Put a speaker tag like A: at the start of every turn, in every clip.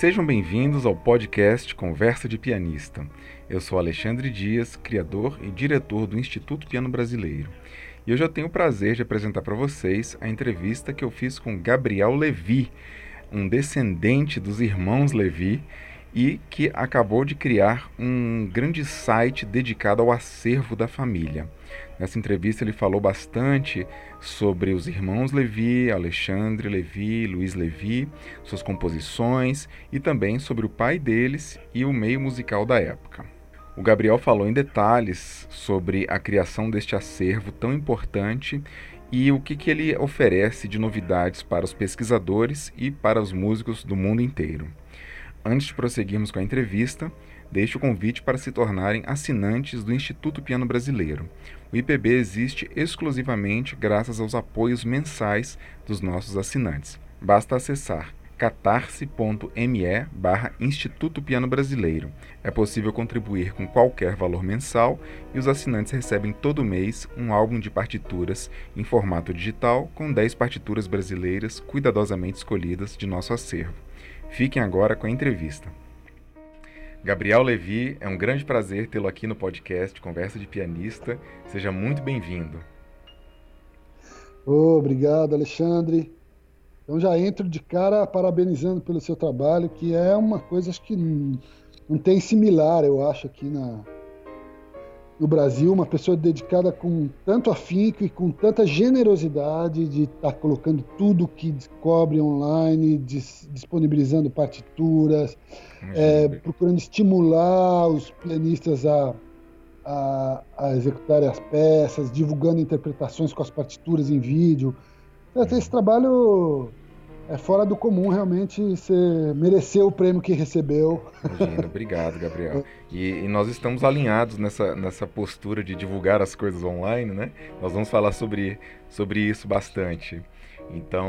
A: Sejam bem-vindos ao podcast Conversa de Pianista. Eu sou Alexandre Dias, criador e diretor do Instituto Piano Brasileiro. E hoje eu tenho o prazer de apresentar para vocês a entrevista que eu fiz com Gabriel Levi, um descendente dos irmãos Levi e que acabou de criar um grande site dedicado ao acervo da família. Nessa entrevista ele falou bastante sobre os irmãos Levi, Alexandre Levi, Luiz Levi, suas composições e também sobre o pai deles e o meio musical da época. O Gabriel falou em detalhes sobre a criação deste acervo tão importante e o que, que ele oferece de novidades para os pesquisadores e para os músicos do mundo inteiro. Antes de prosseguirmos com a entrevista, deixo o convite para se tornarem assinantes do Instituto Piano Brasileiro. O IPB existe exclusivamente graças aos apoios mensais dos nossos assinantes. Basta acessar catarse.me barra Instituto Piano Brasileiro. É possível contribuir com qualquer valor mensal e os assinantes recebem todo mês um álbum de partituras em formato digital com 10 partituras brasileiras cuidadosamente escolhidas de nosso acervo. Fiquem agora com a entrevista. Gabriel Levi, é um grande prazer tê-lo aqui no podcast Conversa de Pianista. Seja muito bem-vindo.
B: Oh, obrigado, Alexandre. Então já entro de cara parabenizando pelo seu trabalho, que é uma coisa que não tem similar, eu acho, aqui na, no Brasil, uma pessoa dedicada com tanto afinco e com tanta generosidade de estar tá colocando tudo que descobre online, dis, disponibilizando partituras, é, procurando estimular os pianistas a, a, a, executarem as peças, divulgando interpretações com as partituras em vídeo. Esse trabalho é fora do comum, realmente você mereceu o prêmio que recebeu.
A: Imagina, obrigado, Gabriel. E, e, nós estamos alinhados nessa, nessa postura de divulgar as coisas online, né? Nós vamos falar sobre, sobre isso bastante. Então,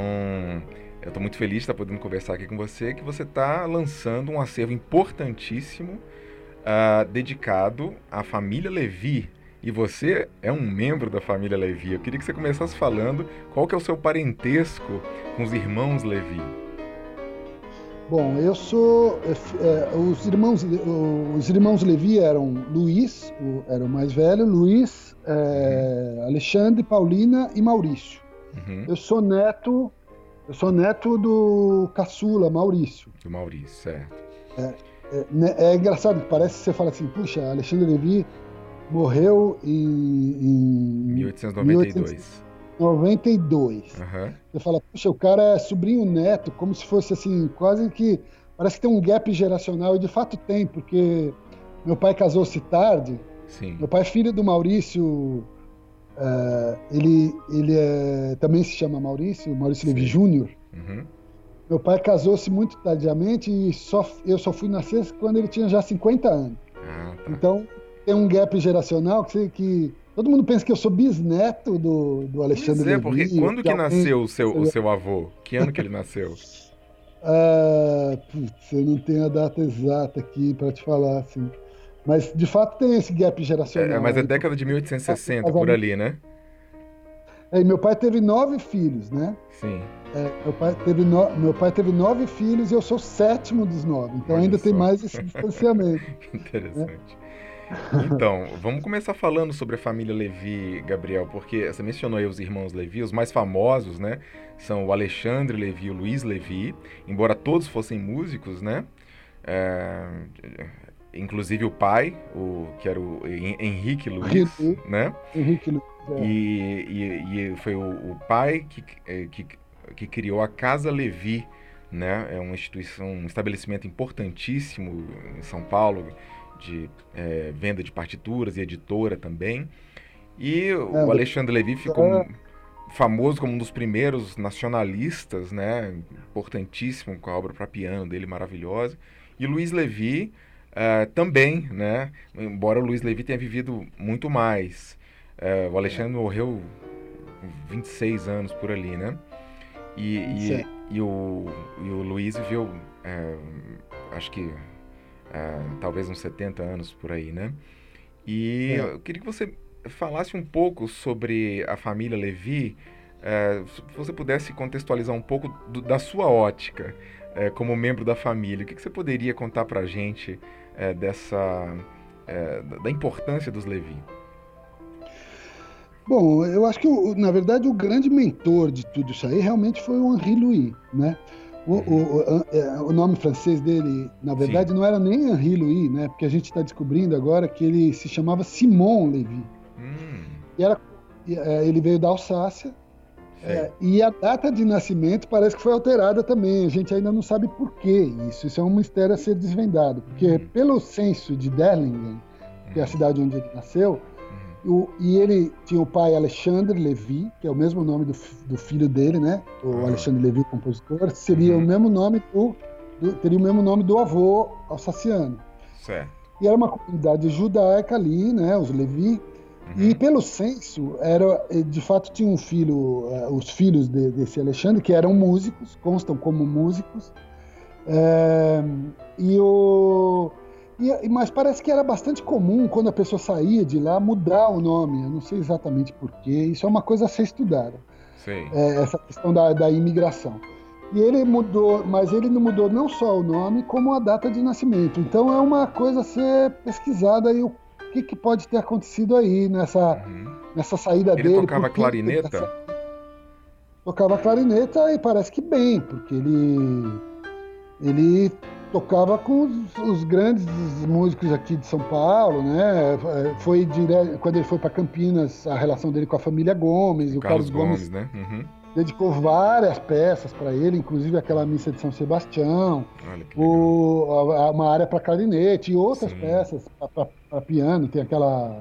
A: eu estou muito feliz de estar podendo conversar aqui com você, que você está lançando um acervo importantíssimo uh, dedicado à família Levi, e você é um membro da família Levi. Eu queria que você começasse falando qual que é o seu parentesco com os irmãos Levi.
B: Bom, eu sou é, os irmãos os irmãos Levi eram Luiz, o, era o mais velho, Luiz, é, uhum. Alexandre, Paulina e Maurício. Uhum. Eu sou neto, eu sou neto do caçula Maurício.
A: Do Maurício, certo.
B: É, é, né, é engraçado, parece que você fala assim, puxa, Alexandre Levi morreu em,
A: em 1892.
B: 1892. Uhum. Você fala, puxa, o cara é sobrinho neto, como se fosse assim, quase que. Parece que tem um gap geracional, e de fato tem, porque meu pai casou-se tarde.
A: Sim.
B: Meu pai é filho do Maurício. Uh, ele ele é, também se chama Maurício, Maurício Sim. Levi Júnior. Uhum. Meu pai casou-se muito tardiamente e só, eu só fui nascer quando ele tinha já 50 anos. Ah, tá. Então, tem um gap geracional que, que todo mundo pensa que eu sou bisneto do, do Alexandre pois é,
A: porque quando que, que nasceu o seu, o seu avô? Que ano que ele nasceu?
B: Ah, putz, eu não tenho a data exata aqui para te falar, assim. Mas, de fato, tem esse gap geracional.
A: É, mas é década de 1860, por ali, né?
B: É, meu pai teve nove filhos, né?
A: Sim.
B: É, meu, pai teve no... meu pai teve nove filhos e eu sou o sétimo dos nove. Então Olha ainda só. tem mais esse distanciamento.
A: Interessante. Né? Então, vamos começar falando sobre a família Levi, Gabriel, porque você mencionou aí os irmãos Levi, os mais famosos, né? São o Alexandre Levi e o Luiz Levi, embora todos fossem músicos, né? É, inclusive o pai, o, que era o Henrique Luiz, né?
B: Henrique Luiz.
A: É. E, e, e, foi o, o pai que, é, que, que criou a Casa Levi, né? É uma instituição, um estabelecimento importantíssimo em São Paulo, de é, venda de partituras e editora também. E é, o Alexandre Levy ficou é... famoso como um dos primeiros nacionalistas, né? Importantíssimo com a obra para piano dele maravilhosa. E Luiz Levy uh, também, né? Embora o Luiz Levy tenha vivido muito mais. Uh, o Alexandre morreu com 26 anos por ali, né? E, e, e, o, e o Luiz viveu, uh, acho que uh, talvez uns 70 anos por aí, né? E é. eu queria que você falasse um pouco sobre a família Levi, é, se você pudesse contextualizar um pouco do, da sua ótica é, como membro da família, o que, que você poderia contar para a gente é, dessa é, da importância dos Levi?
B: Bom, eu acho que, na verdade, o grande mentor de tudo isso aí realmente foi o Henri Louis, né? O, o, o, é, o, nome francês dele, na verdade, Sim. não era nem Henri Louis, né? Porque a gente está descobrindo agora que ele se chamava Simon Levi. Hum. E era, é, ele veio da Alsácia. É, e a data de nascimento parece que foi alterada também. A gente ainda não sabe por que isso. Isso é um mistério a ser desvendado. Porque, hum. pelo censo de Derlingen, que é a hum. cidade onde ele nasceu, o, e ele tinha o pai Alexandre Levi, que é o mesmo nome do, do filho dele, né? O uhum. Alexandre Levi, compositor, seria uhum. o mesmo nome do, do, teria o mesmo nome do avô alsaciano.
A: Certo.
B: E era uma comunidade judaica ali, né? Os Levi. Uhum. E pelo censo, era, de fato tinha um filho, uh, os filhos de, desse Alexandre, que eram músicos, constam como músicos. É, e o e, mas parece que era bastante comum, quando a pessoa saía de lá, mudar o nome. Eu não sei exatamente porquê. Isso é uma coisa a ser estudada.
A: É,
B: essa questão da, da imigração. E ele mudou, mas ele não mudou não só o nome, como a data de nascimento. Então é uma coisa a ser pesquisada aí o que, que pode ter acontecido aí nessa, uhum. nessa saída
A: ele
B: dele.
A: Ele tocava clarineta? Essa...
B: Tocava clarineta e parece que bem, porque ele ele tocava com os, os, grandes músicos aqui de São Paulo, né? Foi dire... quando ele foi para Campinas, a relação dele com a família Gomes, o, o Carlos, Carlos, Gomes,
A: né? Uhum.
B: dedicou várias peças para ele, inclusive aquela missa de São Sebastião, o, a, uma área para clarinete e outras Sim. peças para piano, tem aquela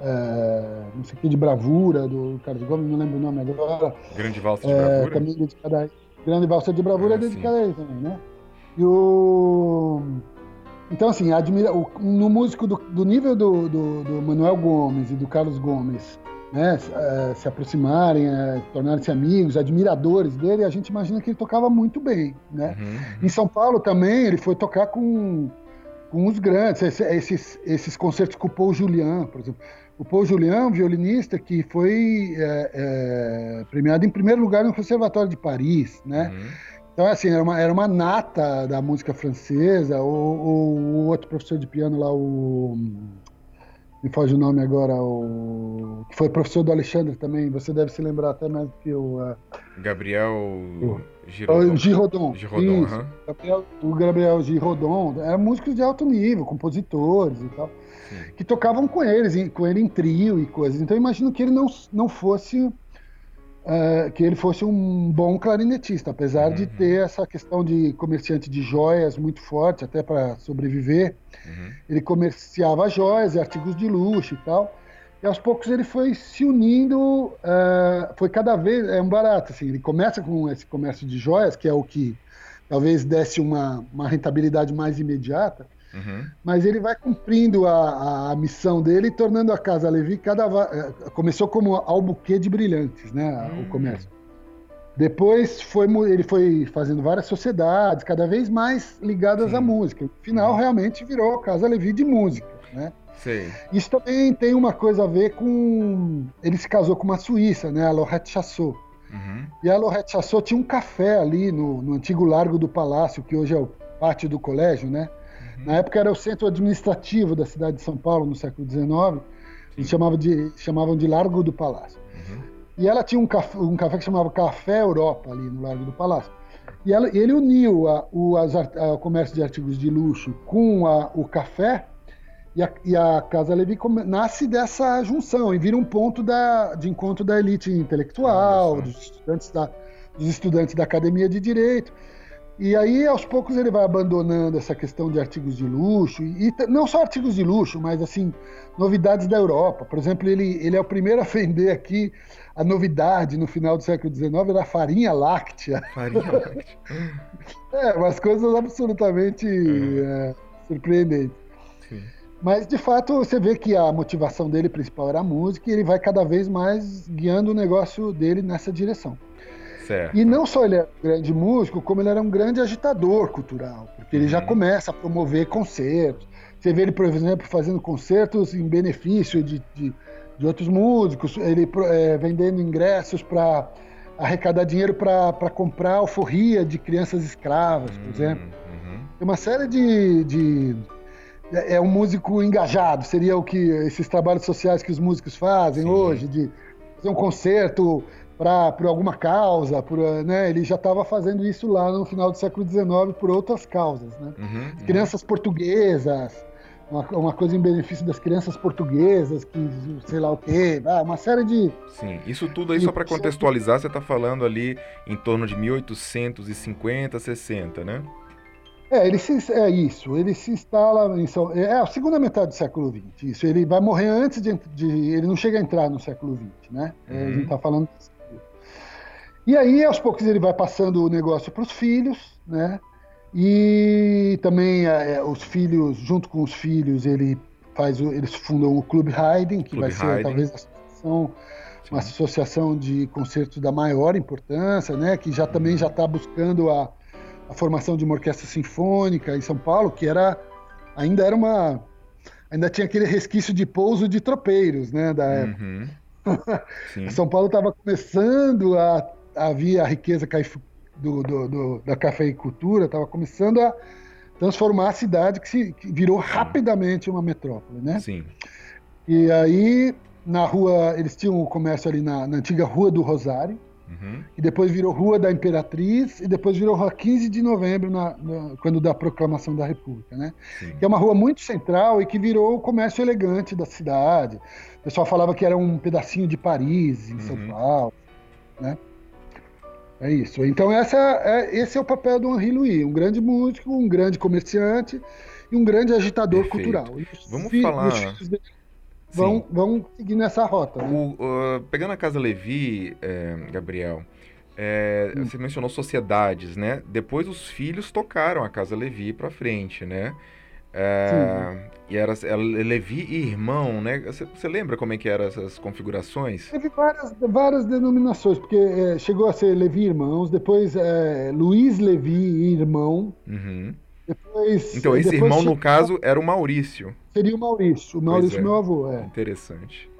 B: é, não sei o que de bravura do Carlos Gomes, não lembro o nome agora.
A: Grande valsa de é, bravura.
B: Também dedicada a... Grande valsa de bravura é, é dedicada a ele também, né? E o... Então, assim, admira... no músico do, do nível do, do, do, Manuel Gomes e do Carlos Gomes, né, é, se aproximarem, é, tornarem-se amigos, admiradores dele, a gente imagina que ele tocava muito bem, né? Uhum. Em São Paulo também, ele foi tocar com, com os grandes, esses, esses concertos com o Paul Julian, por exemplo. O Paul Julian, violinista, que foi é, é, premiado em primeiro lugar no Conservatório de Paris, né? Uhum. Então, assim, era uma, era uma nata da música francesa. O, o, o outro professor de piano lá, o. Me foge o nome agora, o. Que foi professor do Alexandre também, você deve se lembrar até mais do que o. Uh...
A: Gabriel Girodon.
B: Girodon.
A: Girodon.
B: Gabriel, o Gabriel Girodon. Eram músicos de alto nível, compositores e tal. Sim. Que tocavam com eles, com ele em trio e coisas. Então, eu imagino que ele não, não fosse uh, que ele fosse um bom clarinetista, apesar uhum. de ter essa questão de comerciante de joias muito forte, até para sobreviver. Uhum. Ele comerciava joias e artigos de luxo e tal. E aos poucos ele foi se unindo, uh, foi cada vez, é um barato, assim, ele começa com esse comércio de joias, que é o que talvez desse uma, uma rentabilidade mais imediata, Uhum. Mas ele vai cumprindo a, a, missão dele, tornando a Casa Levi cada. Eh, começou como albuquê de brilhantes, né? Uhum. O comércio. Depois foi, ele foi fazendo várias sociedades, cada vez mais ligadas Sim. à música. No final, uhum. realmente virou Casa Levi de música, né?
A: Sim.
B: Isso também tem uma coisa a ver com. Ele se casou com uma suíça, né? A Lorette Chassot. Uhum. E a Lorette Chassot tinha um café ali no, no antigo Largo do Palácio, que hoje é o pátio do colégio, né? Na época era o centro administrativo da cidade de São Paulo, no século XIX. Eles chamavam de, chamavam de Largo do Palácio. Uhum. E ela tinha um café, um café que chamava Café Europa, ali no Largo do Palácio. E ela, ele uniu a, o as, a, o comércio de artigos de luxo com a, o café, e a, e a, Casa Levi nasce dessa junção e vira um ponto da, de encontro da elite intelectual, dos estudantes da, dos estudantes da academia de direito. E aí, aos poucos, ele vai abandonando essa questão de artigos de luxo, e, e não só artigos de luxo, mas assim, novidades da Europa. Por exemplo, ele, ele é o primeiro a vender aqui a novidade no final do século XIX era a farinha láctea.
A: Farinha láctea.
B: é, umas coisas absolutamente uhum. é, surpreendentes. Sim. Mas, de fato, você vê que a motivação dele principal era a música e ele vai cada vez mais guiando o negócio dele nessa direção.
A: Certo.
B: E não só ele é um grande músico, como ele era um grande agitador cultural, porque ele uhum. já começa a promover concertos. Você vê ele, por exemplo, fazendo concertos em benefício de, de, de outros músicos, ele é, vendendo ingressos para arrecadar dinheiro para comprar alforria de crianças escravas, por uhum, exemplo. Uhum. Tem uma série de, de, é, é um músico engajado, seria o que esses trabalhos sociais que os músicos fazem Sim. hoje, de fazer um concerto para por alguma causa, por, né? ele já estava fazendo isso lá no final do século XIX por outras causas. Né? Uhum, uhum. Crianças portuguesas, uma, uma, coisa em benefício das crianças portuguesas, que sei lá o quê, uma série de.
A: Sim, isso tudo aí, só para contextualizar, você está falando ali em torno de 1850, 60, né?
B: É, ele se, é isso, ele se instala em São, é a segunda metade do século XX, isso, ele vai morrer antes de, de ele não chega a entrar no século XX, né? Uhum. A gente está falando e aí, aos poucos, ele vai passando o negócio para os filhos, né? E também é, é, os filhos, junto com os filhos, ele faz, eles fundam o Clube Haydn, que Clube vai ser Haydn. talvez a associação, uma associação de concertos da maior importância, né? Que já também já está buscando a, a formação de uma orquestra sinfônica em São Paulo, que era ainda era uma ainda tinha aquele resquício de pouso de tropeiros, né? Da uhum. São Paulo estava começando a havia a riqueza do, do, do, da cafeicultura, estava começando a transformar a cidade que, se, que virou rapidamente uma metrópole, né?
A: Sim.
B: E aí, na rua, eles tinham o comércio ali na, na antiga Rua do Rosário, uhum. e depois virou Rua da Imperatriz, e depois virou Rua 15 de Novembro, na, na, quando da proclamação da República, né? Sim. Que é uma rua muito central e que virou o comércio elegante da cidade. O pessoal falava que era um pedacinho de Paris, em uhum. São Paulo, né? É isso. Então essa é, esse é o papel do Henri Louis, um grande músico, um grande comerciante e um grande agitador Perfeito. cultural.
A: Vamos fi, falar.
B: Vão, vão seguir nessa rota. Né?
A: O, uh, pegando a Casa Levi, é, Gabriel, é, hum. você mencionou sociedades, né? Depois os filhos tocaram a Casa Levi para frente, né? É, e era, era Levi e irmão, né? Você, você, lembra como é que eram essas configurações?
B: Teve várias, várias denominações, porque é, chegou a ser Levi e irmãos, depois é, Luiz Levi e irmão.
A: Uhum. Depois, então, esse depois irmão, chegou... no caso, era o Maurício.
B: Seria o Maurício, o Maurício, é. meu avô, é.
A: Interessante.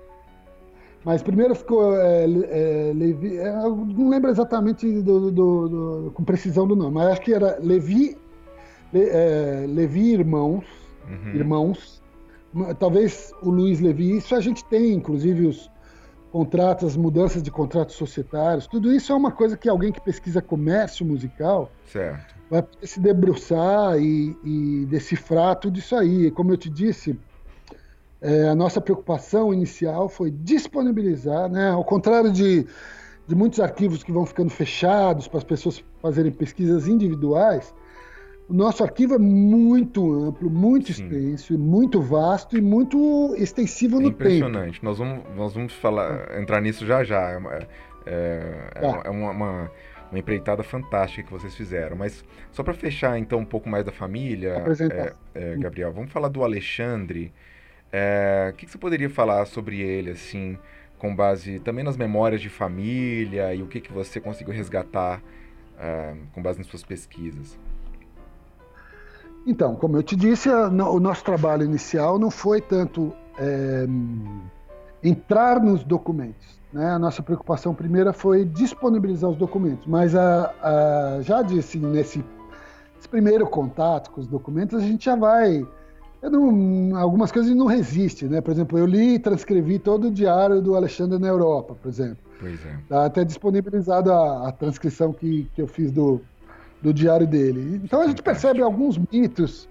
B: Mas primeiro ficou é, é, Levi, é, eu não lembro exatamente do, do, do, com precisão do nome, mas acho que era Levi Le, é, Levi Irmãos, uhum. Irmãos, talvez o Luiz Levi, isso a gente tem, inclusive os contratos, as mudanças de contratos societários, tudo isso é uma coisa que alguém que pesquisa comércio musical
A: certo.
B: vai se debruçar e, e decifrar tudo isso aí. Como eu te disse, é, a nossa preocupação inicial foi disponibilizar, né, ao contrário de, de muitos arquivos que vão ficando fechados para as pessoas fazerem pesquisas individuais, o nosso arquivo é muito amplo, muito Sim. extenso, muito vasto e muito extensivo no
A: Impressionante. tempo. Impressionante. Nós vamos, nós vamos falar, entrar nisso já já. É, é, é, tá. é uma, uma, uma, empreitada fantástica que vocês fizeram. Mas só para fechar então um pouco mais da família, é, é, Gabriel, vamos falar do Alexandre. É, o que, que você poderia falar sobre ele, assim, com base também nas memórias de família e o que, que você conseguiu resgatar com base nas suas pesquisas?
B: Então, como eu te disse, a, o nosso trabalho inicial não foi tanto é, entrar nos documentos. Né? A nossa preocupação primeira foi disponibilizar os documentos, mas a, a, já disse nesse primeiro contato com os documentos, a gente já vai. Não, algumas coisas não resiste, né? Por exemplo, eu li e transcrevi todo o diário do Alexandre na Europa, por exemplo.
A: Pois é.
B: Tá até disponibilizado a, a transcrição que, que eu fiz do, do diário dele. Então a gente percebe alguns mitos.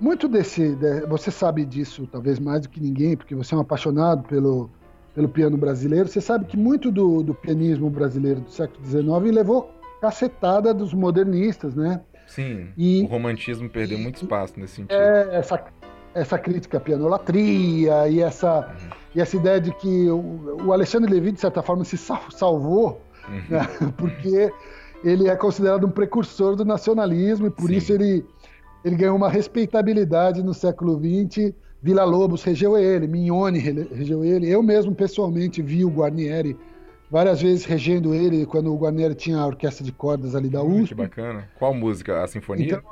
B: Muito desse. De, você sabe disso, talvez mais do que ninguém, porque você é um apaixonado pelo, pelo piano brasileiro. Você sabe que muito do, do pianismo brasileiro do século XIX levou cacetada dos modernistas, né?
A: Sim. E, o romantismo perdeu e, muito espaço nesse sentido.
B: É, essa, essa crítica à pianolatria e essa, uhum. e essa ideia de que o, o Alexandre Levy, de certa forma, se salvou, uhum. né? porque ele é considerado um precursor do nacionalismo e por Sim. isso ele, ele ganhou uma respeitabilidade no século XX. Vila Lobos regeu ele, Mignone regeu ele. Eu mesmo, pessoalmente, vi o Guarnieri várias vezes regendo ele quando o Guarnieri tinha a orquestra de cordas ali da USP. Hum,
A: que bacana. Qual música? A Sinfonia? Então,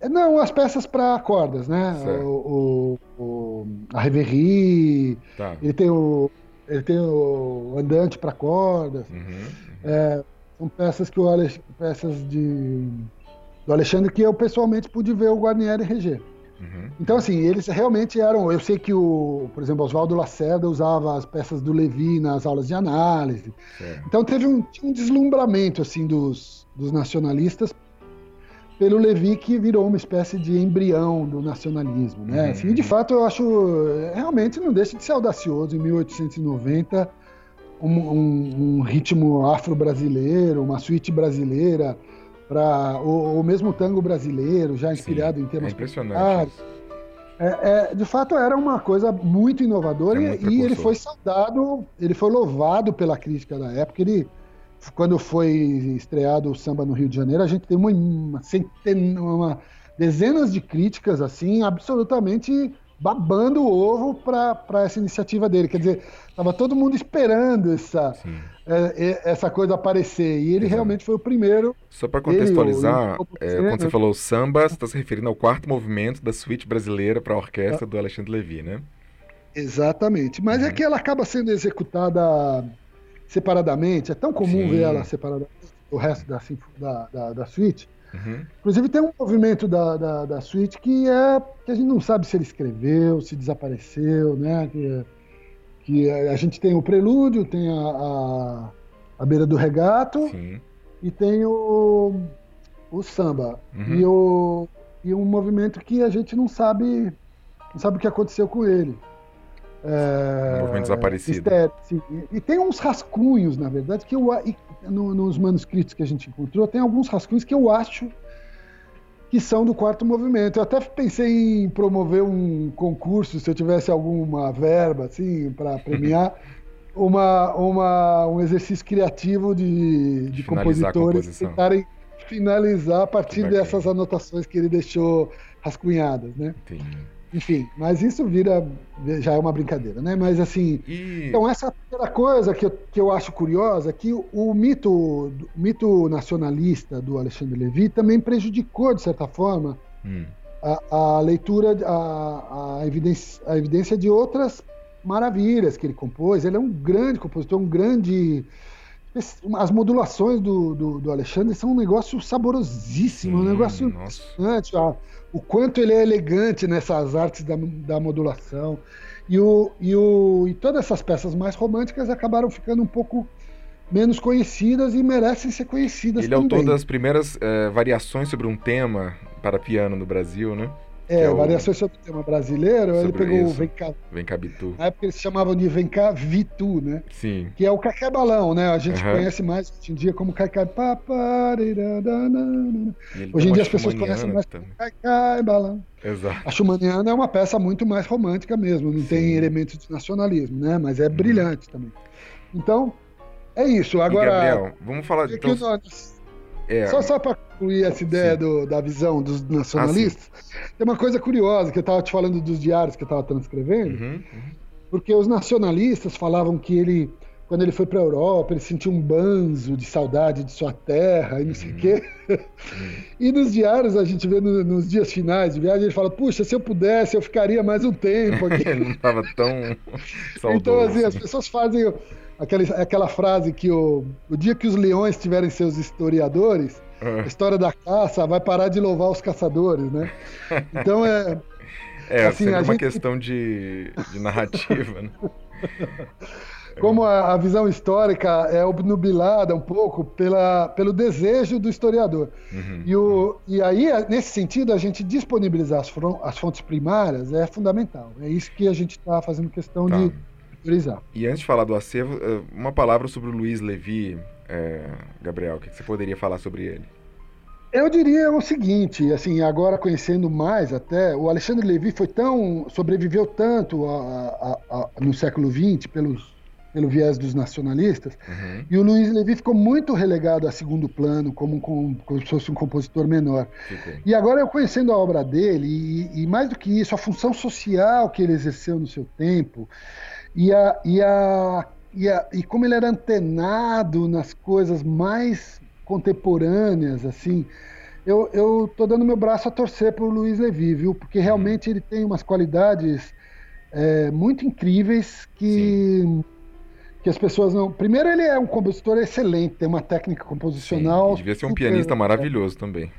B: É, não, as peças para cordas, né? O, o, o, a Reverie, tá. ele tem o ele tem o andante para cordas. Uhum, uhum. É, são peças que o peças de do Alexandre que eu pessoalmente pude ver o Guarnieri reger. Uhum. Então, assim, eles realmente eram. Eu sei que o, por exemplo, Oswaldo Lacerda usava as peças do Levi nas aulas de análise. Então teve um, um deslumbramento assim dos, dos nacionalistas pelo Levi que virou uma espécie de embrião do nacionalismo, né? Uhum. Assim, e de fato eu acho realmente não deixa de ser audacioso em 1890 um, um, um ritmo afro-brasileiro, uma suíte brasileira para o, o, mesmo tango brasileiro já inspirado Sim, em temas
A: é impressionante.
B: É, é, de fato era uma coisa muito inovadora é muito e, e ele foi saudado, ele foi louvado pela crítica da época. Ele quando foi estreado o samba no Rio de Janeiro, a gente tem uma, uma, centena, uma dezenas de críticas assim, absolutamente babando o ovo para essa iniciativa dele. Quer dizer, estava todo mundo esperando essa, é, é, essa coisa aparecer. E ele Exato. realmente foi o primeiro.
A: Só para contextualizar, ele, é, quando você falou samba, você está se referindo ao quarto movimento da suíte brasileira para a orquestra é. do Alexandre Levy, né?
B: Exatamente. Mas é uhum. é que ela acaba sendo executada separadamente, é tão comum Sim. ver ela separadamente do resto da, da, da, da suíte. Uhum. Inclusive tem um movimento da, da, da suíte que é que a gente não sabe se ele escreveu, se desapareceu, né? Que, que a gente tem o prelúdio, tem a, a, a beira do regato Sim. e tem o, o samba. Uhum. E, o, e um movimento que a gente não sabe, não sabe o que aconteceu com ele.
A: É, movimento desaparecido.
B: sim. E, e, tem uns rascunhos, na verdade, que eu e, no, nos manuscritos que a gente encontrou, tem alguns rascunhos que eu acho que são do quarto movimento. Eu até pensei em promover um concurso, se eu tivesse alguma verba assim para premiar, uma, uma, um exercício criativo de, de compositores tentarem finalizar a partir dessas anotações que ele deixou rascunhadas, né? Entendi. Enfim, mas isso vira. já é uma brincadeira, né? Mas assim. E... Então, essa primeira coisa que eu, que eu acho curiosa é que o, o mito, o mito nacionalista do Alexandre Levy também prejudicou, de certa forma, hum. a, a, leitura, a, a, evidência, a evidência de outras maravilhas que ele compôs. Ele é um grande compositor, um grande. As modulações do, do, do Alexandre são um negócio saborosíssimo, Sim, um negócio impressionante o quanto ele é elegante nessas artes da, da modulação. E, o, e, o, e todas essas peças mais românticas acabaram ficando um pouco menos conhecidas e merecem ser conhecidas
A: ele também. Ele é autor das primeiras é, variações sobre um tema para piano no Brasil, né?
B: É, é o... variações sobre o tema brasileiro, sobre ele pegou isso. o Vem Cá.
A: Vem Cá Bitu.
B: Na época eles chamavam de Vem Cá Vitu, né?
A: Sim.
B: Que é o Cacá Balão, né? A gente uhum. conhece mais hoje em dia como Cacá. Hoje em dia as pessoas conhecem mais como Cacá Balão.
A: Exato.
B: A Schumanniana é uma peça muito mais romântica mesmo, não Sim. tem elementos de nacionalismo, né? Mas é uhum. brilhante também. Então, é isso. Agora.
A: E Gabriel, vamos falar de. Então... Nós...
B: É. Só, só para concluir essa ideia do, da visão dos nacionalistas, ah, tem uma coisa curiosa que eu estava te falando dos diários que eu estava transcrevendo, uhum, uhum. porque os nacionalistas falavam que ele, quando ele foi para a Europa, ele sentiu um banzo de saudade de sua terra e não sei o uhum. quê. Uhum. E nos diários, a gente vê no, nos dias finais de viagem, ele fala: Puxa, se eu pudesse, eu ficaria mais um tempo aqui.
A: não estava tão saudoso.
B: Então, assim, as pessoas fazem aquela, aquela frase que o, o dia que os leões tiverem seus historiadores, uhum. a história da caça vai parar de louvar os caçadores, né? Então é.
A: É, assim, uma gente... questão de, de narrativa, né?
B: Como a, a, visão histórica é obnubilada um pouco pela, pelo desejo do historiador. Uhum, e, o, uhum. e aí, nesse sentido, a gente disponibilizar as, as fontes primárias é fundamental. É isso que a gente está fazendo questão tá. de priorizar.
A: E antes de falar do acervo, eh, uma palavra sobre o Luiz Levi, é, Gabriel, o que você poderia falar sobre ele?
B: Eu diria o seguinte, assim, agora conhecendo mais até, o Alexandre Levi foi tão, sobreviveu tanto a, a, a, no século XX pelos, pelo viés dos nacionalistas, uhum. e o Luiz Levi ficou muito relegado a segundo plano, como, como, como se fosse um compositor menor. Ficou. E agora eu conhecendo a obra dele, e, e mais do que isso, a função social que ele exerceu no seu tempo, e, a, e, a, e, a, e como ele era antenado nas coisas mais contemporâneas, assim, eu, eu tô dando meu braço a torcer pro Luiz Levi, viu? Porque realmente ele tem umas qualidades é, muito incríveis que, que as pessoas não. Primeiro, ele é um compositor excelente, tem uma técnica composicional.
A: Sim, devia ser um super, pianista maravilhoso também.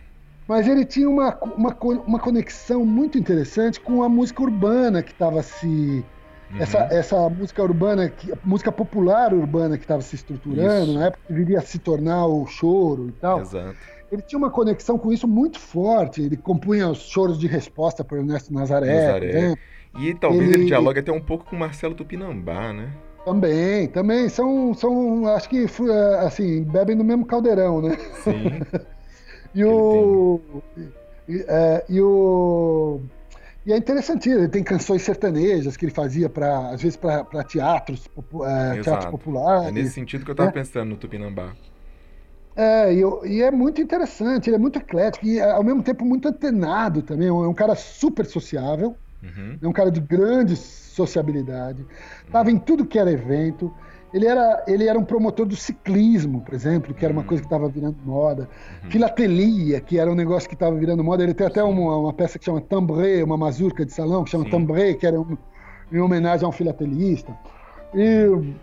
B: Mas ele tinha uma, uma, uma conexão muito interessante com a música urbana que estava se. Uhum. Essa, essa música urbana, que, música popular urbana que estava se estruturando, Isso. na época que viria a se tornar o choro e tal.
A: Exato
B: ele tinha uma conexão com isso muito forte. Ele compunha os choros de resposta para Ernesto Nazaré. Nazaré.
A: E talvez ele... ele dialogue até um pouco com Marcelo Tupinambá, né?
B: Também, também. São, são acho que, é, assim, bebem no mesmo caldeirão, né?
A: Sim.
B: e, o, e, é, e o. E é interessante, ele tem canções sertanejas que ele fazia, pra, às vezes, para teatros, é, teatros populares.
A: É nesse sentido que eu estava né? pensando no Tupinambá.
B: É, e, e, é muito interessante, ele é muito eclético e ao mesmo tempo muito antenado também. É um cara super sociável, uhum. é um cara de grande sociabilidade. Estava em tudo que era evento. Ele era, ele era um promotor do ciclismo, por exemplo, que era uma uhum. coisa que estava virando moda. Uhum. Filatelia, que era um negócio que estava virando moda. Ele tem até uma, uma, peça que chama Tambré, uma mazurca de salão, que chama Sim. Tambré, que era um, em homenagem a um filatelista. E,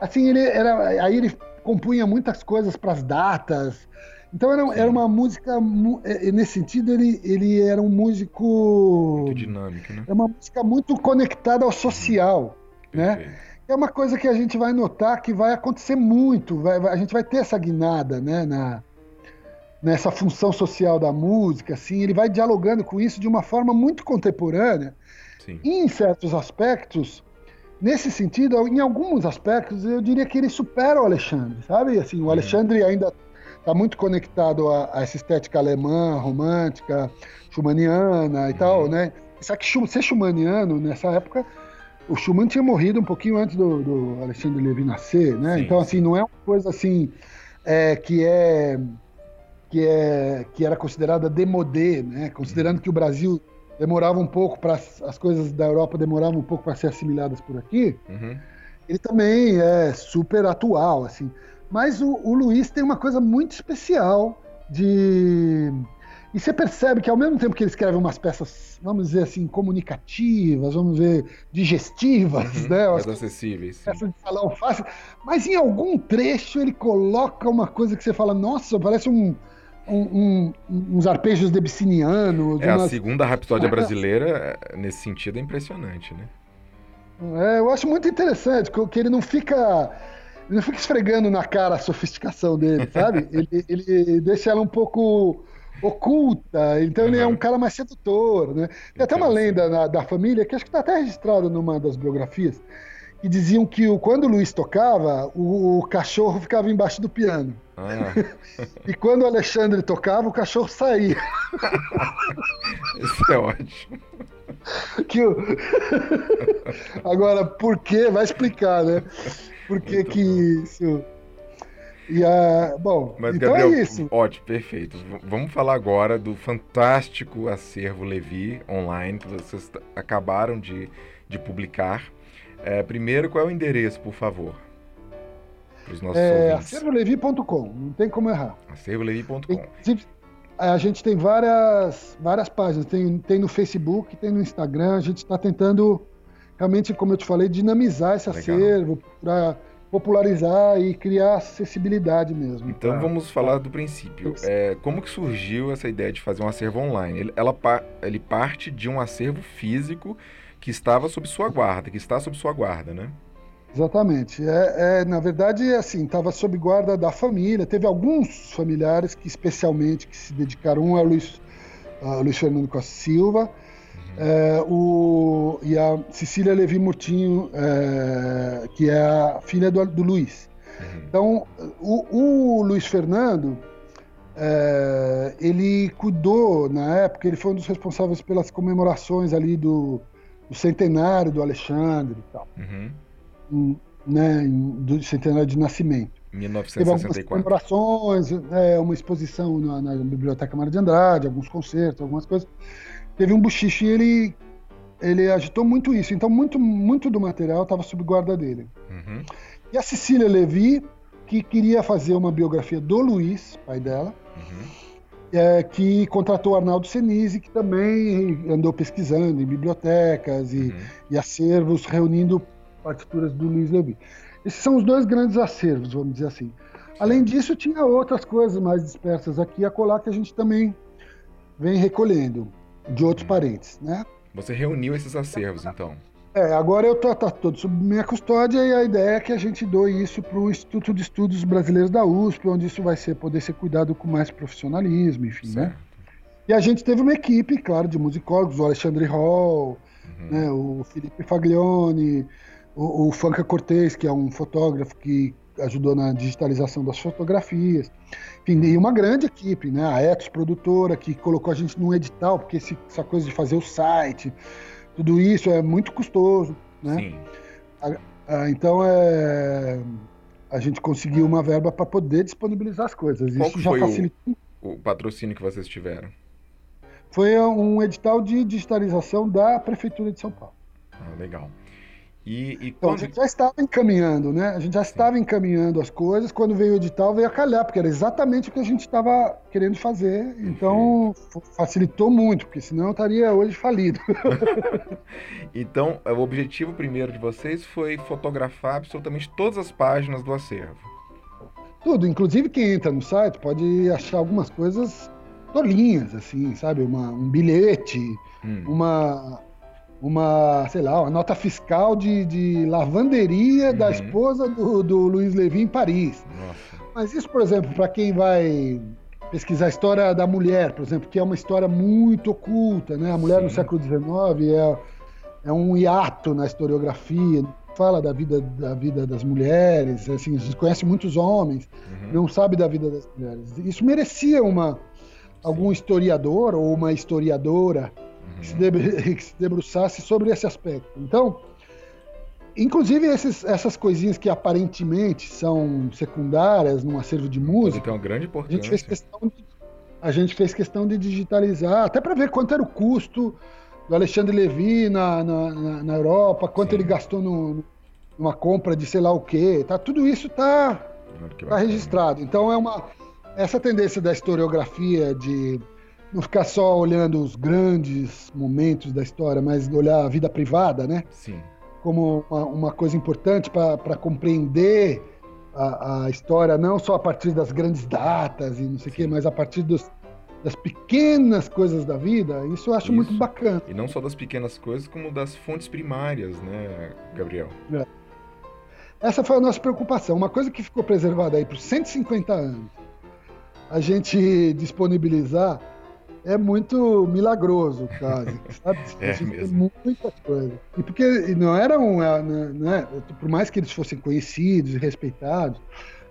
B: assim, ele era. Aí ele compunha muitas coisas para as datas. Então era, era uma música, é, nesse sentido, ele, ele era um músico.
A: Muito dinâmico, né?
B: É uma música muito conectada ao social, uhum. né? É uma coisa que a gente vai notar que vai acontecer muito, vai, a gente vai ter essa guinada, né, na, nessa função social da música, assim, ele vai dialogando com isso de uma forma muito contemporânea. Sim. E, em certos aspectos, nesse sentido, em alguns aspectos, eu diria que ele supera o Alexandre, sabe? Assim, o uhum. Alexandre ainda está muito conectado a, a, essa estética alemã, romântica, schumanniana e uhum. tal, né? Só que ser schumanniano, nessa época, o Schumann tinha morrido um pouquinho antes do, do Alexandre Levy nascer, né? Sim, então, assim, não é uma coisa assim é, que é que é que era considerada demodê, né? Considerando que o Brasil demorava um pouco para as coisas da Europa demoravam um pouco para ser assimiladas por aqui. Uhum. Ele também é super atual, assim. Mas o, o Luiz tem uma coisa muito especial de e você percebe que ao mesmo tempo que ele escreve umas peças, vamos dizer assim, comunicativas, vamos ver, digestivas, uhum, né?
A: Mais acessíveis.
B: Peças de salão fácil, mas em algum trecho ele coloca uma coisa que você fala, nossa, parece um, um, um, uns arpejos debicinianos.
A: É, umas... a segunda rapsódia brasileira, é, nesse sentido, é impressionante, né?
B: É, eu acho muito interessante que ele não fica. Ele não fica esfregando na cara a sofisticação dele, sabe? ele, ele deixa ela um pouco oculta, então uhum. ele é um cara mais sedutor, né? Tem até uma lenda na, da família, que acho que está até registrada numa das biografias, que diziam que o, quando o Luiz tocava, o, o cachorro ficava embaixo do piano. Ah. e quando o Alexandre tocava, o cachorro saía.
A: Isso é ótimo.
B: Que o... Agora, por que? Vai explicar, né? Por que que isso... E a... Bom, Mas, então é Gabriel, é isso.
A: Ótimo, perfeito. Vamos falar agora do fantástico acervo Levi online que vocês acabaram de, de publicar. É, primeiro, qual é o endereço, por favor?
B: Para os nossos é, acervolevi.com, não tem como errar.
A: Acervolevi.com.
B: A gente tem várias, várias páginas, tem, tem no Facebook, tem no Instagram, a gente está tentando realmente, como eu te falei, dinamizar esse Legal. acervo para popularizar e criar acessibilidade mesmo.
A: Então pra, vamos falar do princípio. É, como que surgiu essa ideia de fazer um acervo online? Ele, ela, ele parte de um acervo físico que estava sob sua guarda, que está sob sua guarda, né?
B: Exatamente. É, é na verdade, assim, estava sob guarda da família. Teve alguns familiares que, especialmente, que se dedicaram. Um é o Luiz, uh, Luiz Fernando Costa Silva. É, o, e a Cecília Levi Murtinho, é, que é a filha do, do Luiz. Uhum. Então, o, o Luiz Fernando, é, ele cuidou, na época, ele foi um dos responsáveis pelas comemorações ali do do centenário do Alexandre e tal. Uhum. Né, do centenário de nascimento.
A: 1964. Teve
B: comemorações, é, uma exposição na, na, Biblioteca Mário de Andrade, alguns concertos, algumas coisas. Teve um buchiche e ele, ele agitou muito isso. Então, muito, muito do material estava sob guarda dele. Uhum. E a Cecília Levi, que queria fazer uma biografia do Luiz, pai dela, uhum. é, que contratou Arnaldo Senise, que também andou pesquisando em bibliotecas e, uhum. e acervos, reunindo partituras do Luiz Levi. Esses são os dois grandes acervos, vamos dizer assim. Além disso, tinha outras coisas mais dispersas aqui e acolá que a gente também vem recolhendo de outros parentes, né?
A: Você reuniu esses acervos, então?
B: É, agora eu tô, tá todo sob minha custódia e a ideia é que a gente doe isso para o Instituto de Estudos Brasileiros da USP, onde isso vai ser, poder ser cuidado com mais profissionalismo, enfim, né? certo. né? E a gente teve uma equipe, claro, de musicólogos, o Alexandre Hall, uhum. né, o Felipe Faglione, o, o Franca Cortez, que é um fotógrafo que ajudou na digitalização das fotografias. Enfim, e uma grande equipe, né? A Etos Produtora, que colocou a gente num edital, porque esse, essa coisa de fazer o site, tudo isso é muito custoso, né? Sim. A, a, então, é, a gente conseguiu uma verba para poder disponibilizar as coisas.
A: Qual isso já facilitou. O, o patrocínio que vocês tiveram?
B: Foi um edital de digitalização da Prefeitura de São Paulo.
A: Ah, legal. E, e
B: então, a gente já estava encaminhando, né? A gente já estava encaminhando as coisas. Quando veio o edital, veio a calhar, porque era exatamente o que a gente estava querendo fazer. Então, facilitou muito, porque senão eu estaria hoje falido.
A: então, o objetivo primeiro de vocês foi fotografar absolutamente todas as páginas do acervo.
B: Tudo. Inclusive, quem entra no site pode achar algumas coisas tolinhas, assim, sabe? Uma, um bilhete, hum. uma uma, sei lá, uma nota fiscal de, de lavanderia uhum. da esposa do, do Luiz Levi em Paris. Nossa. Mas isso, por exemplo, para quem vai pesquisar a história da mulher, por exemplo, que é uma história muito oculta, né? A mulher Sim. no século XIX é, é um hiato na historiografia, fala da vida, da vida das mulheres, assim, a gente conhece muitos homens, uhum. não sabe da vida das mulheres. Isso merecia uma, algum historiador ou uma historiadora que, se que se debruçasse sobre esse aspecto. Então, inclusive esses, essas coisinhas que aparentemente são secundárias num acervo de música,
A: tem uma grande importância.
B: A gente fez questão de, a gente fez questão de digitalizar, até para ver quanto era o custo do Alexandre Levy na, na, na, na Europa, quanto Sim. ele gastou no, numa compra de sei lá o quê. Tá, tudo isso está tá registrado. Então é uma essa tendência da historiografia de não ficar só olhando os grandes momentos da história, mas olhar a vida privada, né?
A: Sim.
B: Como uma, uma coisa importante para compreender a, a, história, não só a partir das grandes datas e não sei o quê, mas a partir dos, das pequenas coisas da vida, isso eu acho isso. muito bacana.
A: E não só das pequenas coisas, como das fontes primárias, né, Gabriel? É.
B: Essa foi a nossa preocupação. Uma coisa que ficou preservada aí por 150 anos, a gente disponibilizar é muito milagroso, quase, sabe?
A: é mesmo.
B: Muita coisa. E porque não eram, é, né, né, por mais que eles fossem conhecidos e respeitados,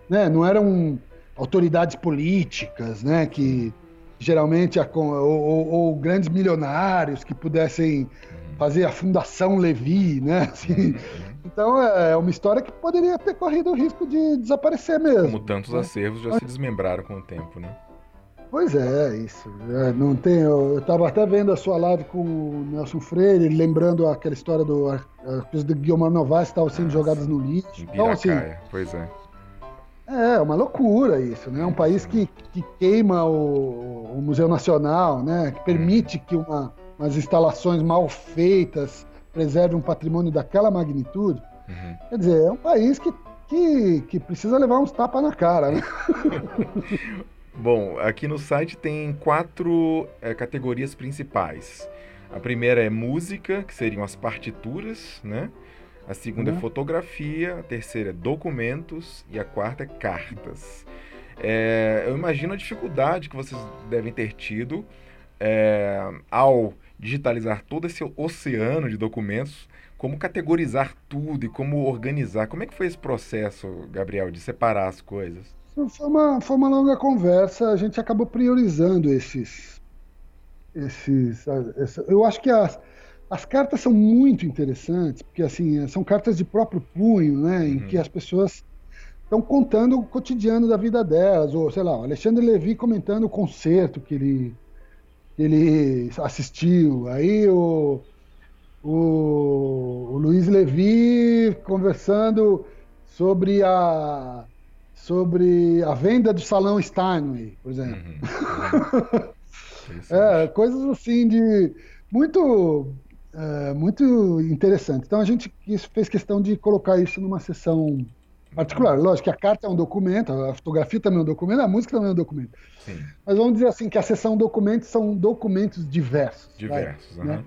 B: né, não eram autoridades políticas, né, que geralmente ou, ou, ou grandes milionários que pudessem uhum. fazer a Fundação Levi, né? Assim, uhum. então é, é uma história que poderia ter corrido o risco de desaparecer mesmo.
A: Como tantos né? acervos já se desmembraram com o tempo, né?
B: Pois é, isso. É, não tem, eu estava até vendo a sua live com o Nelson Freire, lembrando aquela história do coisa do Guilherme Novaes estavam sendo ah, jogadas no lixo.
A: Então, assim, pois é.
B: É, uma loucura isso, né? É um país que, que queima o, o Museu Nacional, né? Que permite que uma, umas instalações mal feitas preservem um patrimônio daquela magnitude. Uhum. Quer dizer, é um país que, que, que precisa levar uns tapas na cara, né?
A: Bom, aqui no site tem quatro é, categorias principais. A primeira é música, que seriam as partituras, né? A segunda é uhum. é fotografia, a terceira é documentos e a quarta é cartas. É, eu imagino a dificuldade que vocês devem ter tido é, ao digitalizar todo esse oceano de documentos, como categorizar tudo e como organizar. Como é que foi esse processo, Gabriel, de separar as coisas?
B: Foi uma, foi uma longa conversa, a gente acabou priorizando esses. esses essa, eu acho que as, as cartas são muito interessantes, porque assim, são cartas de próprio punho, né, em uhum. que as pessoas estão contando o cotidiano da vida delas, ou sei lá, o Alexandre Levi comentando o concerto que ele, ele assistiu, aí o, o, o Luiz Levi conversando sobre a sobre a venda do salão Steinway, por exemplo. Uhum, uhum. é, coisas assim de muito é, muito interessante. Então a gente fez questão de colocar isso numa sessão particular. Lógico que a carta é um documento, a fotografia também é um documento, a música também é um documento. Sim. Mas vamos dizer assim que a sessão documentos são documentos diversos.
A: Diversos, vai, né?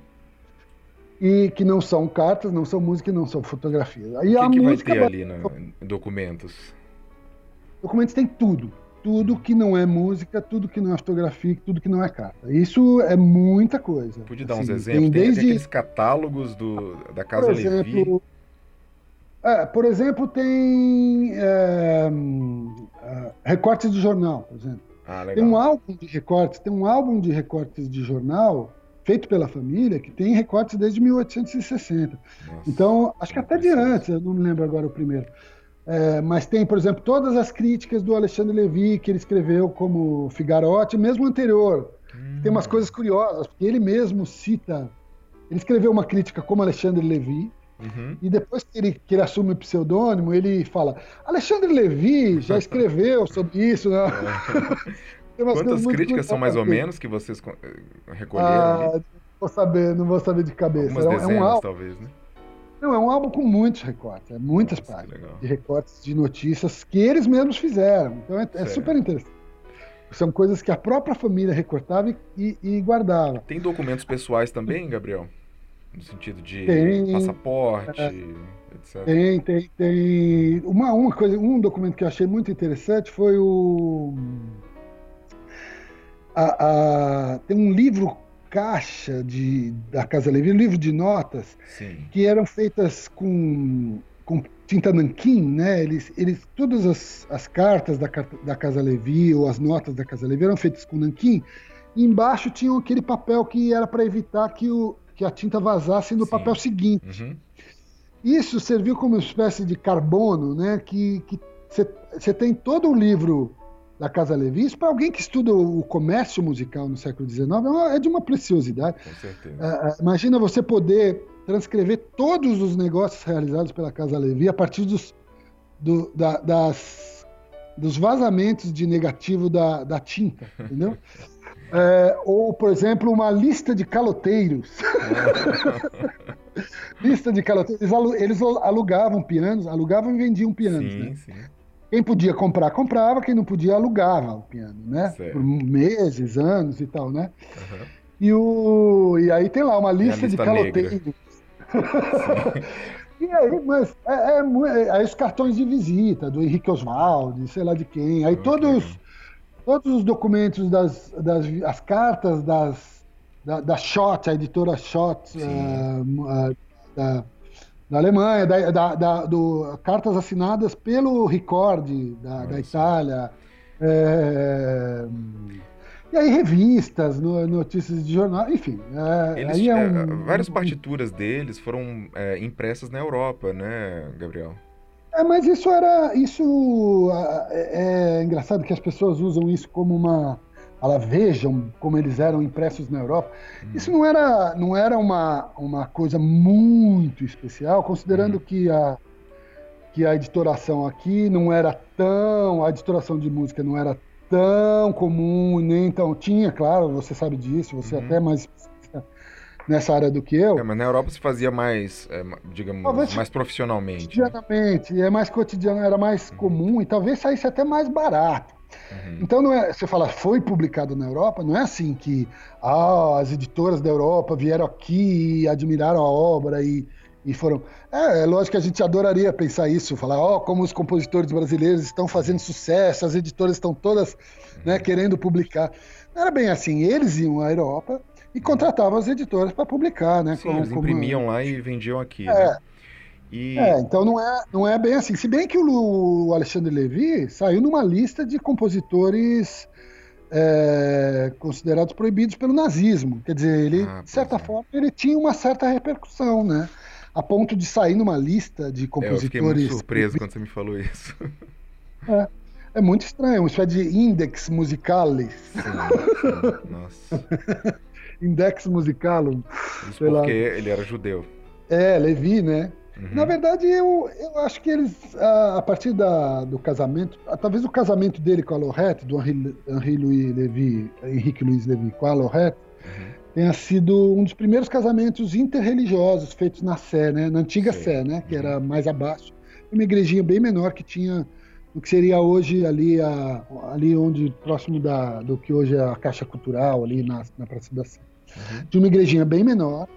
B: E que não são cartas, não são música e não são fotografia.
A: Aí o que, que vai ter ali no, documentos?
B: Documentos tem tudo. Tudo que não é música, tudo que não é fotografia, tudo que não é carta. Isso é muita coisa.
A: Podia dar assim, uns exemplos? Tem, desde... tem aqueles catálogos do, da Casa por exemplo, Levi.
B: É, por exemplo, tem é, é, recortes de jornal, por exemplo. Ah, tem um álbum de recortes, tem um álbum de recortes de jornal feito pela família que tem recortes desde 1860. Nossa, então, acho que até de antes, eu não me lembro agora o primeiro. É, mas tem, por exemplo, todas as críticas do Alexandre Levy que ele escreveu como Figarotti, mesmo anterior. Hum. Tem umas coisas curiosas, porque ele mesmo cita. Ele escreveu uma crítica como Alexandre Levy, uhum. e depois que ele, que ele assume o pseudônimo, ele fala: Alexandre Levy já escreveu sobre isso. Né?
A: É. Quantas críticas são mais ou menos que vocês eh, recolheram? Ah,
B: não vou saber, não vou saber de cabeça.
A: Algumas dezenas, é um talvez, né?
B: Não, é um álbum com muitos recortes, é muitas Nossa, páginas de recortes de notícias que eles mesmos fizeram. Então é, é super interessante. São coisas que a própria família recortava e, e, guardava.
A: Tem documentos pessoais também, Gabriel? No sentido de tem, passaporte, é, etc.
B: Tem, tem, tem. Uma, uma coisa, um documento que eu achei muito interessante foi o. A, a, tem um livro caixa de, da Casa Levi, livro de notas, Sim. que eram feitas com, com tinta nanquim, né? Eles, eles, todas as, as cartas da, da Casa Levi ou as notas da Casa Levi eram feitas com nanquim, e embaixo tinham aquele papel que era para evitar que, o, que a tinta vazasse no Sim. papel seguinte. Uhum. Isso serviu como uma espécie de carbono, né? Que você tem todo o livro da Casa Levi, isso para alguém que estuda o comércio musical no século XIX é, é de uma preciosidade.
A: Com certeza.
B: Uh, imagina você poder transcrever todos os negócios realizados pela Casa Levi a partir dos, do, da, das, dos vazamentos de negativo da, da tinta, entendeu? É, ou, por exemplo, uma lista de caloteiros. lista de caloteiros. Eles alugavam pianos, alugavam e vendiam pianos. Sim, né? sim. Quem podia comprar, comprava, quem não podia, alugava o piano, né? Certo. Por meses, anos e tal, né? Uhum. E, o, e aí tem lá uma lista, lista de caloteiros. e aí, mas é, é, é, aí os cartões de visita do Henrique Oswaldo, sei lá de quem. Aí okay. todos, todos os documentos das, das as cartas das, da, da Schott, a editora Schott, uh, uh, da, da Alemanha, da, da, da, do, cartas assinadas pelo Record da, da Itália. É, e aí revistas, no, notícias de jornal, enfim. É,
A: Eles,
B: é,
A: é um, várias partituras deles foram é, impressas na Europa, né, Gabriel?
B: É, mas isso era. Isso é, é engraçado que as pessoas usam isso como uma ela vejam como eles eram impressos na Europa. Hum. Isso não era, não era uma, uma coisa muito especial, considerando hum. que, a, que a editoração aqui não era tão. A editoração de música não era tão comum, nem tão. Tinha, claro, você sabe disso, você uhum. até mais nessa área do que eu.
A: É, mas na Europa se fazia mais, é, digamos, talvez mais profissionalmente.
B: Cotidianamente, né? é mais cotidiano, era mais uhum. comum e talvez saísse até mais barato. Uhum. Então não é, você fala, foi publicado na Europa, não é assim que ah, as editoras da Europa vieram aqui e admiraram a obra e, e foram. É, é lógico que a gente adoraria pensar isso, falar, ó, oh, como os compositores brasileiros estão fazendo sucesso, as editoras estão todas né, uhum. querendo publicar. Não era bem assim, eles iam à Europa e contratavam as editoras para publicar, né?
A: Sim, como, eles imprimiam como... lá e vendiam aqui. É, né?
B: E... É, então não é, não é bem assim. Se bem que o Alexandre Levy saiu numa lista de compositores é, considerados proibidos pelo nazismo. Quer dizer, ele, ah, de certa é. forma, ele tinha uma certa repercussão, né? A ponto de sair numa lista de compositores. É, eu fiquei
A: muito surpreso quando você me falou isso.
B: É, é muito estranho, isso é de Index Musicalis. Sim. Nossa. Index Musicalum.
A: Isso porque lá. ele era judeu.
B: É, Levi, né? Uhum. Na verdade, eu, eu acho que eles, a, a partir da, do casamento, talvez o casamento dele com a Lorette, do Henri, Henri Louis Levy, Henrique Louis Levy com a Lorette, uhum. tenha sido um dos primeiros casamentos interreligiosos feitos na Sé, né? na antiga Sim. Sé, né? que uhum. era mais abaixo. Uma igrejinha bem menor que tinha o que seria hoje ali, a, ali onde, próximo da, do que hoje é a Caixa Cultural, ali na, na Praça da Sé. Uhum. Tinha uma igrejinha bem menor.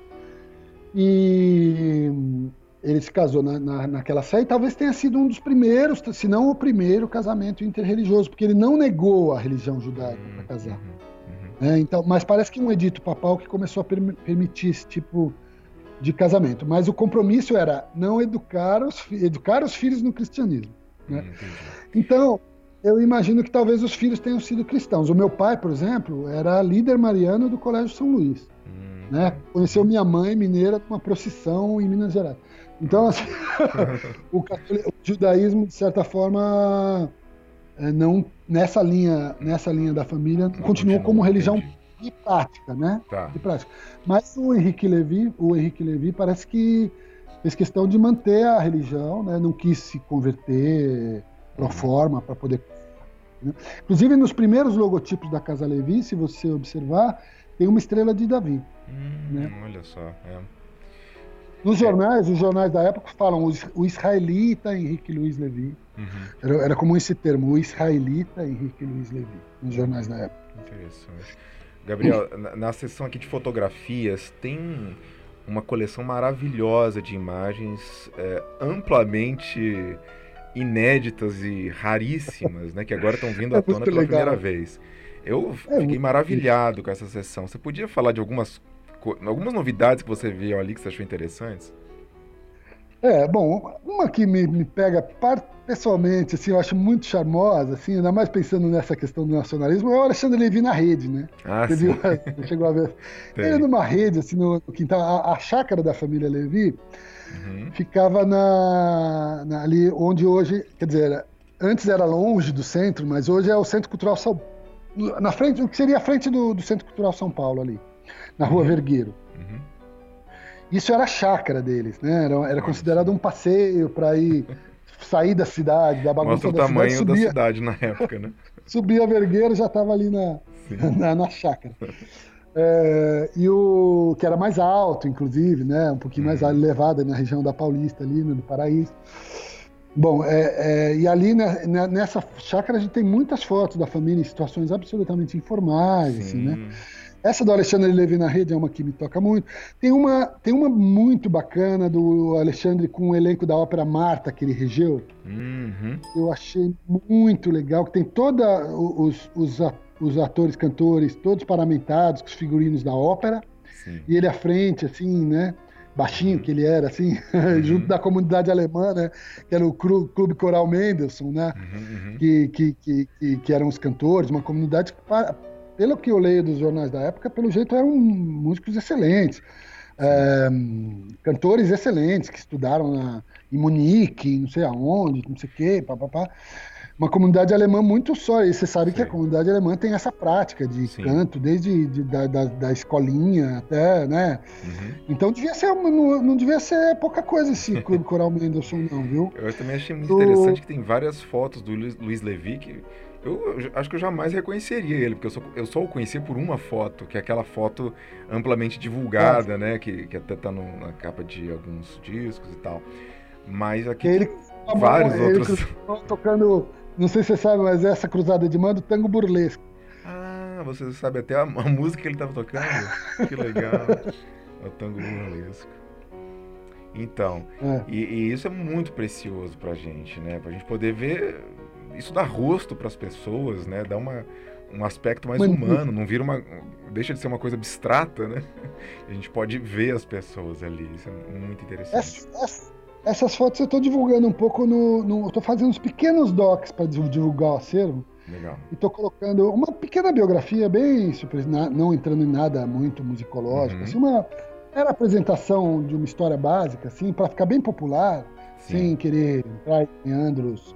B: E ele se casou na, na, naquela série, talvez tenha sido um dos primeiros, se não o primeiro casamento interreligioso, porque ele não negou a religião judaica para casar. Uhum, uhum. É, então, mas parece que um edito papal que começou a per permitir esse tipo de casamento. Mas o compromisso era não educar os, educar os filhos no cristianismo. Né? Então, eu imagino que talvez os filhos tenham sido cristãos. O meu pai, por exemplo, era líder mariano do Colégio São Luís. Hum. Né? Conheceu minha mãe mineira numa procissão em Minas Gerais. Então, assim, o, o, judaísmo, de certa forma, é, não nessa linha, nessa linha da família, não continuou como religião de prática, né? Tá. De prática. Mas o Henrique Levi, o Henrique Levi parece que fez questão de manter a religião, né? Não quis se converter pro uhum. forma para poder né? Inclusive, nos primeiros logotipos da Casa Levi, se você observar, tem uma estrela de Davi.
A: Hum, né? Olha só. É.
B: Nos jornais, os jornais da época falam o israelita Henrique Luiz Levi. Uhum. Era, era comum esse termo, o israelita Henrique Luiz Levi, nos jornais da época.
A: Interessante. Gabriel, na, na seção aqui de fotografias, tem uma coleção maravilhosa de imagens é, amplamente inéditas e raríssimas, né? Que agora estão vindo à é tona pela legal. primeira vez. Eu é fiquei maravilhado com essa sessão. Você podia falar de algumas algumas novidades que você viu ali que você achou interessantes?
B: É, bom, uma que me, me pega pessoalmente, assim, eu acho muito charmosa, assim, ainda mais pensando nessa questão do nacionalismo, é o Alexandre Levi na rede, né?
A: Ah, Você sim. Viu,
B: chegou a ver. Tem. Ele numa rede, assim, no, quintal, a, a chácara da família Levi uhum. ficava na, na, ali onde hoje, quer dizer, antes era longe do centro, mas hoje é o Centro Cultural São na frente, o que seria a frente do, do Centro Cultural São Paulo ali na Rua uhum. Vergueiro. Uhum. Isso era a chácara deles, né? Era, era considerado um passeio para ir sair da cidade, da bagunça
A: Mostra
B: da
A: o tamanho cidade, subia, da cidade na época, né?
B: subia Vergueiro já estava ali na, na, na, chácara. É, e o que era mais alto, inclusive, né? Um pouquinho mais uhum. elevado na região da Paulista, ali, né, do Paraíso. Bom, é, é, e ali né, né, nessa chácara a gente tem muitas fotos da família em situações absolutamente informais, assim, né? Essa do Alexandre Levi na rede é uma que me toca muito. Tem uma, tem uma muito bacana do Alexandre com o elenco da ópera Marta, que ele regeu. Uhum. Eu achei muito legal, que tem todos os, os, os atores, cantores, todos paramentados, com os figurinos da ópera. Sim. E ele à frente, assim, né? Baixinho uhum. que ele era, assim, uhum. junto da comunidade alemã, né? Que era o Clube Coral Mendelssohn, né? Uhum, uhum. Que, que, que, que, eram os cantores, uma comunidade que pelo que eu leio dos jornais da época, pelo jeito eram músicos excelentes. É, cantores excelentes que estudaram na, em Munique, não sei aonde, não sei o quê, papapá. Uma comunidade alemã muito só. E você sabe Sim. que a comunidade alemã tem essa prática de Sim. canto, desde de, da, da, da, escolinha até, né? Uhum. Então devia ser não, não, devia ser pouca coisa esse Clube Coral Mendelssohn, não, viu?
A: Eu também achei muito interessante que tem várias fotos do Luiz Levi que eu, eu, acho que eu jamais reconheceria ele, porque eu só, eu só o conhecia por uma foto, que é aquela foto amplamente divulgada, né? Que, que até tá no, na capa de alguns discos e tal. Mas aqui ele, tem vários ele, outros.
B: Ele tocando, não sei se você sabe, mas essa cruzada de mando, tango burlesco.
A: Ah, você sabe até a, a música que ele estava tocando? que legal. É o tango burlesco. Então, é. e, e, isso é muito precioso pra gente, né? Pra gente poder ver isso dá rosto para as pessoas, né? Dá uma, um aspecto mais humano, não vira uma. deixa de ser uma coisa abstrata, né? A gente pode ver as pessoas ali. Isso é muito interessante.
B: Essa, essa, essas fotos eu estou divulgando um pouco no. no estou fazendo uns pequenos docs para divulgar o acervo.
A: Legal.
B: E estou colocando uma pequena biografia, bem super, não entrando em nada muito musicológico, uhum. assim, uma era apresentação de uma história básica, assim, para ficar bem popular, Sim. sem querer entrar em andros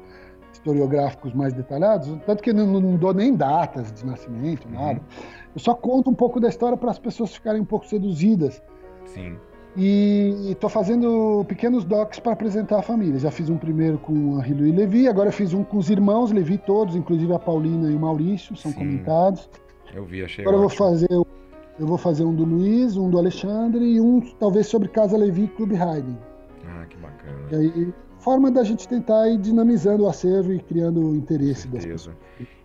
B: historiográficos mais detalhados, tanto que não, não dou nem datas de nascimento, uhum. nada. Eu só conto um pouco da história para as pessoas ficarem um pouco seduzidas.
A: Sim.
B: E estou fazendo pequenos docs para apresentar a família. Já fiz um primeiro com a Hilo e Levi, agora fiz um com os irmãos Levi todos, inclusive a Paulina e o Maurício, são Sim, comentados.
A: Eu vi, achei
B: Agora
A: ótimo.
B: eu vou fazer eu vou fazer um do Luiz, um do Alexandre e um talvez sobre Casa Levi e Clube Haydn.
A: Ah, que bacana.
B: E aí, forma da gente tentar ir dinamizando o acervo e criando o interesse das pessoas.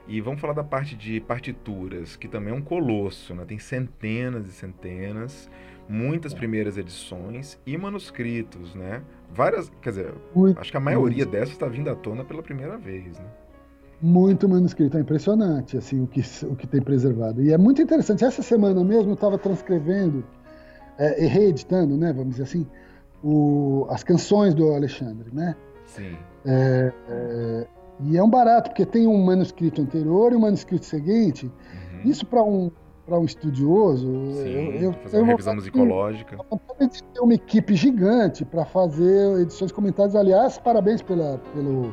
A: E vamos falar da parte de partituras, que também é um colosso, né? Tem centenas e centenas, muitas é. primeiras edições e manuscritos, né? Várias, quer dizer, muito, acho que a maioria muito. dessas está vindo à tona pela primeira vez, né?
B: Muito manuscrito, é impressionante assim o que, o que tem preservado. E é muito interessante. Essa semana mesmo eu estava transcrevendo é, e reeditando, né, vamos dizer assim, o, as canções do Alexandre, né?
A: Sim.
B: É, é, e é um barato, porque tem um manuscrito anterior e um manuscrito seguinte. Uhum. Isso para um para um estudioso,
A: Sim, eu, eu fazer uma revisão musicológica.
B: ter uma equipe gigante para fazer edições comentadas. Aliás, parabéns pela, pelo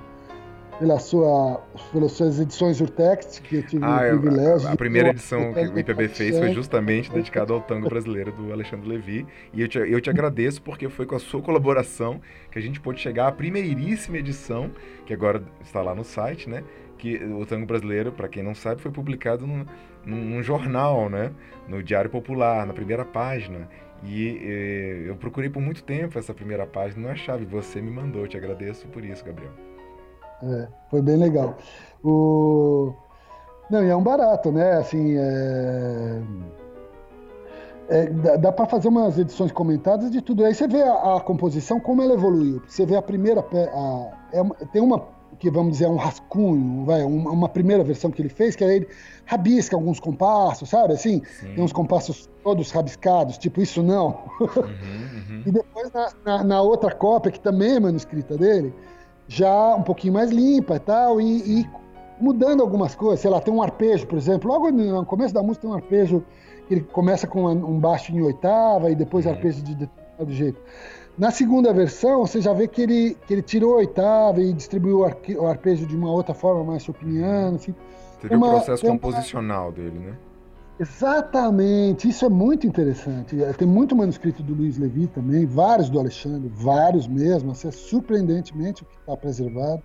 B: pela sua, pelas suas edições Urtext, que eu tive ah, o privilégio.
A: A, a primeira edição que o IPB fez foi justamente dedicada ao tango brasileiro do Alexandre Levi. E eu te, eu te agradeço porque foi com a sua colaboração que a gente pôde chegar à primeiríssima edição, que agora está lá no site, né? Que o tango brasileiro, para quem não sabe, foi publicado num, num, jornal, né? No Diário Popular, na primeira página. E eh, eu procurei por muito tempo essa primeira página, não achava, e você me mandou. Eu te agradeço por isso, Gabriel.
B: É, foi bem legal. O... Não, e é um barato, né? Assim, é... É, dá, dá para fazer umas edições comentadas de tudo. Aí você vê a, a composição, como ela evoluiu. Você vê a primeira. A, é, tem uma que, vamos dizer, é um rascunho, vai, uma, uma, primeira versão que ele fez, que aí ele rabisca alguns compassos, sabe? Assim, Sim. tem uns compassos todos rabiscados, tipo, isso não. Uhum, uhum. e depois, na, na, na, outra cópia, que também é manuscrita dele, já um pouquinho mais limpa e tal, e, e, mudando algumas coisas. Sei lá, tem um arpejo, por exemplo. Logo no começo da música tem um arpejo que ele começa com um baixo em oitava e depois uhum. arpejo de determinado jeito. Na segunda versão, você já vê que ele, que ele tirou a oitava e distribuiu o arpejo de uma outra forma, mais chopiniana, assim.
A: Seria uma, o processo composicional dele, né?
B: Exatamente, isso é muito interessante. É, tem muito manuscrito do Luiz Levi também, vários do Alexandre, vários mesmo, assim, é surpreendentemente o que está preservado.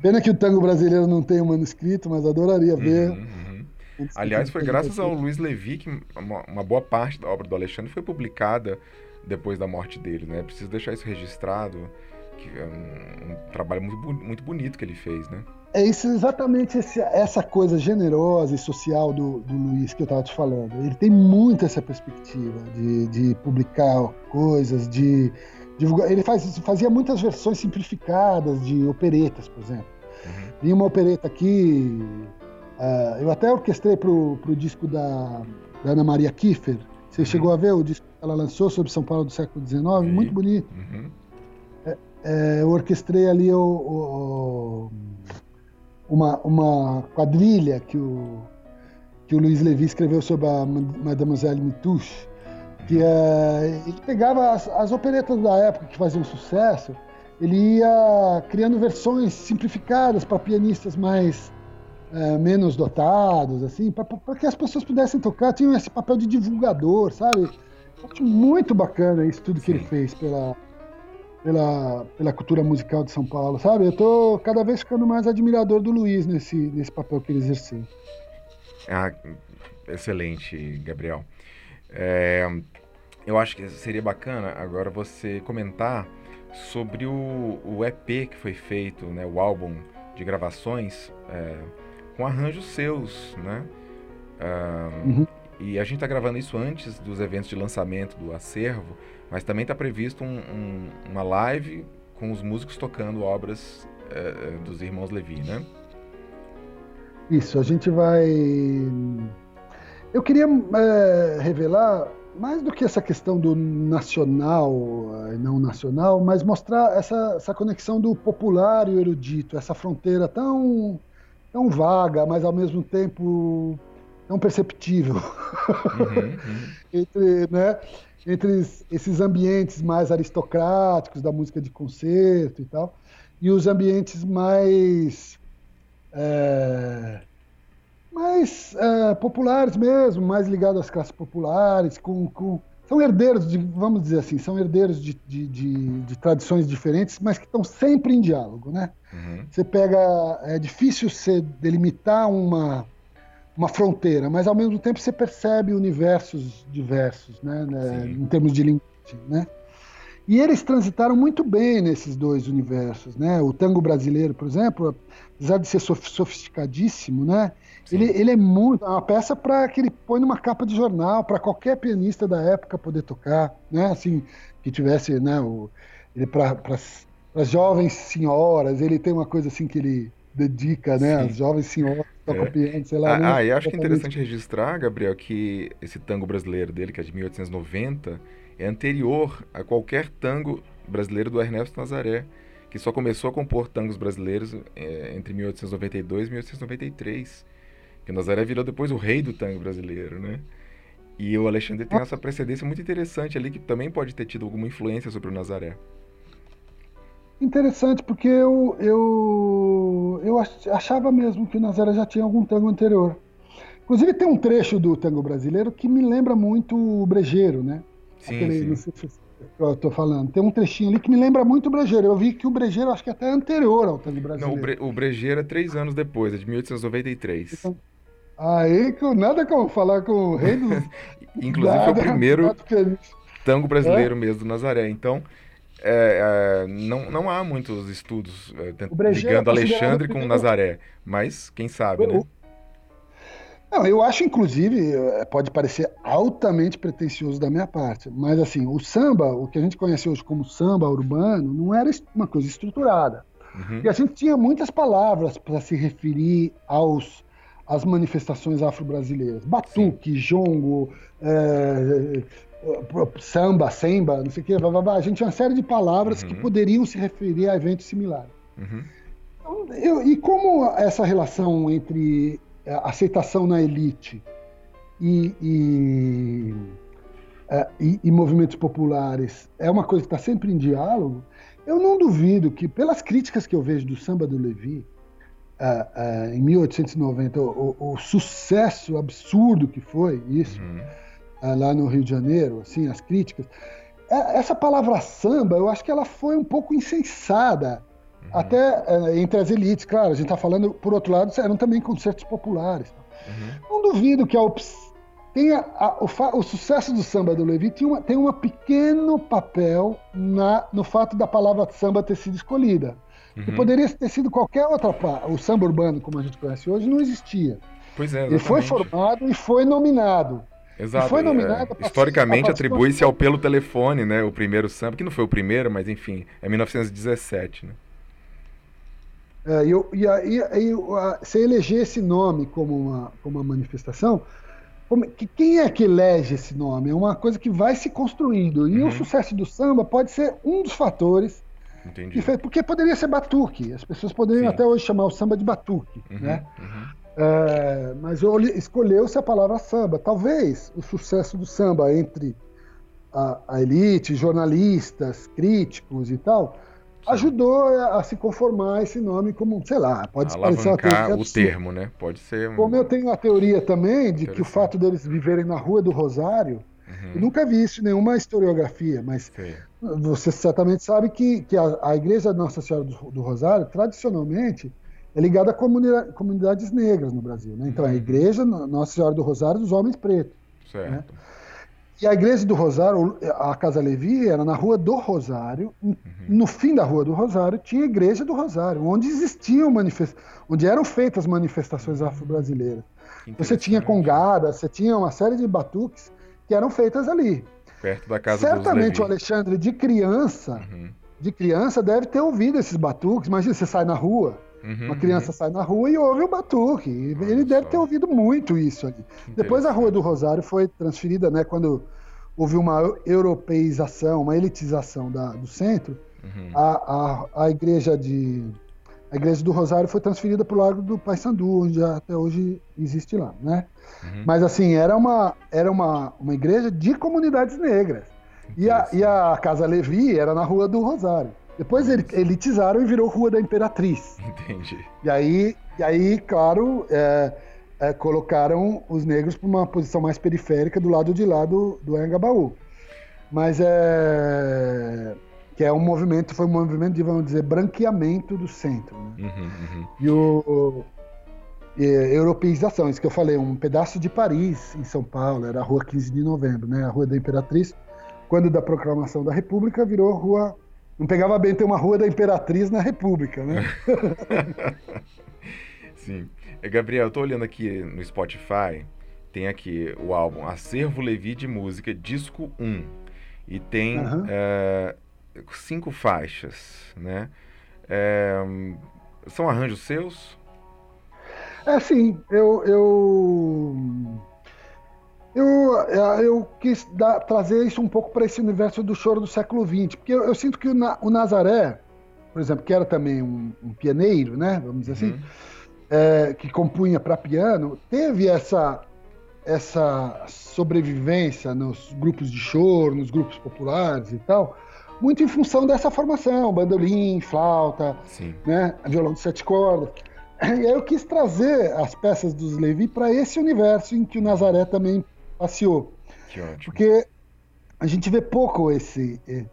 B: Pena que o tango brasileiro não tem um manuscrito, mas adoraria ver. Uhum,
A: uhum. Aliás, foi graças ao Luiz Levi que uma, uma, boa parte da obra do Alexandre foi publicada depois da morte dele, né? Preciso deixar isso registrado, que é um, um trabalho muito, muito bonito que ele fez, né?
B: É isso, exatamente esse, essa coisa generosa e social do, do Luiz que eu estava te falando. Ele tem muito essa perspectiva de, de publicar coisas, de divulgar. Ele faz, fazia muitas versões simplificadas de operetas, por exemplo. Uhum. Vinha uma opereta aqui, uh, eu até orquestrei para o disco da, da, Ana Maria Kiefer. Você uhum. chegou a ver o disco que ela lançou sobre São Paulo do século XIX? Muito bonito. Uhum. É, é, eu orquestrei ali o, o uma, uma quadrilha que o, que o Luiz Levi escreveu sobre a Mademoiselle Mitouche, que é, ele pegava as, as operetas da época que faziam sucesso, ele ia criando versões simplificadas para pianistas mais é, menos dotados, assim, para que as pessoas pudessem tocar, tinham esse papel de divulgador, sabe? muito bacana isso tudo que Sim. ele fez pela, pela, pela cultura musical de São Paulo, sabe? Eu tô cada vez ficando mais admirador do Luiz nesse, nesse papel que ele exerceu.
A: Ah, excelente, Gabriel. É, eu acho que seria bacana agora você comentar sobre o, o EP que foi feito, né, o álbum de gravações é, com arranjos seus, né? Ah, uhum. E a gente está gravando isso antes dos eventos de lançamento do acervo. Mas também está previsto um, um, uma live com os músicos tocando obras é, dos irmãos Levi, né?
B: Isso, a gente vai. Eu queria é, revelar mais do que essa questão do nacional e não nacional, mas mostrar essa, essa conexão do popular e erudito, essa fronteira tão, tão vaga, mas ao mesmo tempo tão perceptível uhum, uhum. entre, né? entre esses ambientes mais aristocráticos da música de concerto e tal, e os ambientes mais é, mais é, populares mesmo, mais ligados às classes populares, com, com são herdeiros, de, vamos dizer assim, são herdeiros de, de, de, de tradições diferentes, mas que estão sempre em diálogo, né? Uhum. Você pega, é difícil você delimitar uma, uma fronteira, mas ao mesmo tempo você percebe universos diversos, né? né em termos de linguagem, né? E eles transitaram muito bem nesses dois universos, né? O tango brasileiro, por exemplo, apesar de ser sofisticadíssimo, né? Ele, ele é muito é uma peça para que ele põe numa capa de jornal para qualquer pianista da época poder tocar, né? Assim que tivesse, né? O, ele para as jovens senhoras, ele tem uma coisa assim que ele dedica, né? Sim. As jovens senhoras tocam é. piano, sei lá.
A: Ah, ah e acho que é interessante registrar, Gabriel, que esse tango brasileiro dele, que é de 1890, é anterior a qualquer tango brasileiro do Ernesto Nazaré que só começou a compor tangos brasileiros é, entre 1892 e 1893. Que o Nazaré virou depois o rei do tango brasileiro, né? E o Alexandre tem essa precedência muito interessante ali, que também pode ter tido alguma influência sobre o Nazaré.
B: Interessante, porque eu, eu, eu achava mesmo que o Nazaré já tinha algum tango anterior. Inclusive tem um trecho do tango brasileiro que me lembra muito o Brejeiro, né?
A: Sim, Aquele, sim
B: eu tô falando. Tem um trechinho ali que me lembra muito o Brejeiro. Eu vi que o Brejeiro acho que é até anterior ao tango brasileiro.
A: Não, o, Bre o Brejeiro é três anos depois, é de 1893. Então,
B: aí que nada como falar com o rei dos...
A: Inclusive nada, foi o primeiro tango brasileiro é? mesmo do Nazaré. Então, é, é, não, não há muitos estudos é, ligando é Alexandre com o Nazaré, mas quem sabe, né?
B: Não, eu acho, inclusive, eh, pode parecer altamente pretensioso da minha parte, mas assim, o samba, o que a gente conhece hoje como samba urbano, não era uma coisa estruturada. Uhum. E a gente tinha muitas palavras para se referir aos às manifestações afro-brasileiras. Batuque, Sim. jongo, é, samba, semba, não sei o quê, blá, blá, blá. a gente tinha uma série de palavras uhum. que poderiam se referir a eventos similares. Uhum. Então, eu, e como essa relação entre aceitação na elite e, e, é, e, e movimentos populares é uma coisa que está sempre em diálogo, eu não duvido que, pelas críticas que eu vejo do samba do Levi, uh, uh, em 1890, o, o, o, sucesso absurdo que foi isso, uhum. Uh, lá no Rio de Janeiro, assim, as críticas. Essa palavra samba, eu acho que ela foi um pouco insensada Uhum. Até é, entre as elites, claro, a gente está falando, por outro lado, eram também concertos populares. Uhum. Não duvido que a tenha a, o, o, sucesso do samba do Levi tem, uma, tem um pequeno papel na, no fato da palavra samba ter sido escolhida. Uhum. Que poderia ter sido qualquer outra. O samba urbano, como a gente conhece hoje, não existia.
A: Pois é,
B: Ele foi formado e foi nominado.
A: Exato. E foi nominado é, historicamente atribui-se ao pelo telefone, né? O primeiro samba, que não foi o primeiro, mas enfim, é 1917, né?
B: É, eu, e aí, você eleger esse nome como uma, como uma manifestação, como, que, quem é que elege esse nome? É uma coisa que vai se construindo. E uhum. o sucesso do samba pode ser um dos fatores.
A: Entendi.
B: Fez, porque poderia ser batuque. As pessoas poderiam Sim. até hoje chamar o samba de batuque. Uhum, né? Uhum. É, mas escolheu-se a palavra samba. Talvez o sucesso do samba entre a, a elite, jornalistas, críticos e tal, ajudou a se conformar esse nome como, sei lá, pode
A: parecer uma teoria o termo, né? Pode ser.
B: Um... Como eu tenho a teoria também de que o fato deles viverem na Rua do Rosário, uhum. eu nunca vi isso em nenhuma historiografia, mas Sim. você certamente sabe que, que a, a Igreja Nossa Senhora do, do, Rosário, tradicionalmente, é ligada a comunidade, comunidades negras no Brasil. Né? Então, uhum. a Igreja Nossa Senhora do Rosário dos homens pretos.
A: Certo. Né?
B: E a igreja do Rosário, a Casa Levi, era na Rua do Rosário. Uhum. No fim da Rua do Rosário tinha a Igreja do Rosário, onde existiam manifest... onde eram feitas manifestações afro-brasileiras. Você tinha congadas, você tinha uma série de batuques que eram feitas ali.
A: Perto da casa
B: Certamente o Alexandre, de criança, uhum. de criança, deve ter ouvido esses batuques. Imagina, você sai na rua, Uhum, uma criança uhum. sai na rua e ouve o batuque. Ele deve ter ouvido muito isso ali. Depois a Rua do Rosário foi transferida, né? Quando houve uma europeização, uma elitização da, do centro, uhum. a, a, a igreja de a igreja do Rosário foi transferida para o Largo do Paissandu, onde até hoje existe lá, né? Uhum. Mas assim era uma era uma, uma igreja de comunidades negras e a, e a Casa Levi era na Rua do Rosário. Depois elitizaram e virou Rua da Imperatriz.
A: Entendi.
B: E aí, e aí claro, é, é, colocaram os negros para uma posição mais periférica do lado de lá do, do Anhangabaú. Mas é que é um movimento, foi um movimento de, vamos dizer, branqueamento do centro. Né? Uhum, uhum. E o e, europeização, isso que eu falei, um pedaço de Paris, em São Paulo, era a rua 15 de novembro, né? A rua da Imperatriz, quando da proclamação da República, virou rua. Não pegava bem ter uma rua da Imperatriz na República, né?
A: Sim. Gabriel, eu tô olhando aqui no Spotify, tem aqui o álbum Acervo Levi de Música, disco 1. E tem uhum. é, cinco faixas, né? É, são arranjos seus?
B: É sim, eu eu eu, eu quis dar, trazer isso um pouco para esse universo do choro do século XX, porque eu, eu sinto que o, o, Nazaré, por exemplo, que era também um, um pianeiro, né, vamos dizer assim, uhum. é, que compunha para piano, teve essa essa sobrevivência nos grupos de choro, nos grupos populares e tal, muito em função dessa formação, bandolim, flauta, Sim. né, violão de sete cordas. E aí eu quis trazer as peças dos Levi para esse universo em que o Nazaré também passeou.
A: Que ótimo.
B: Porque a gente vê pouco esse. É,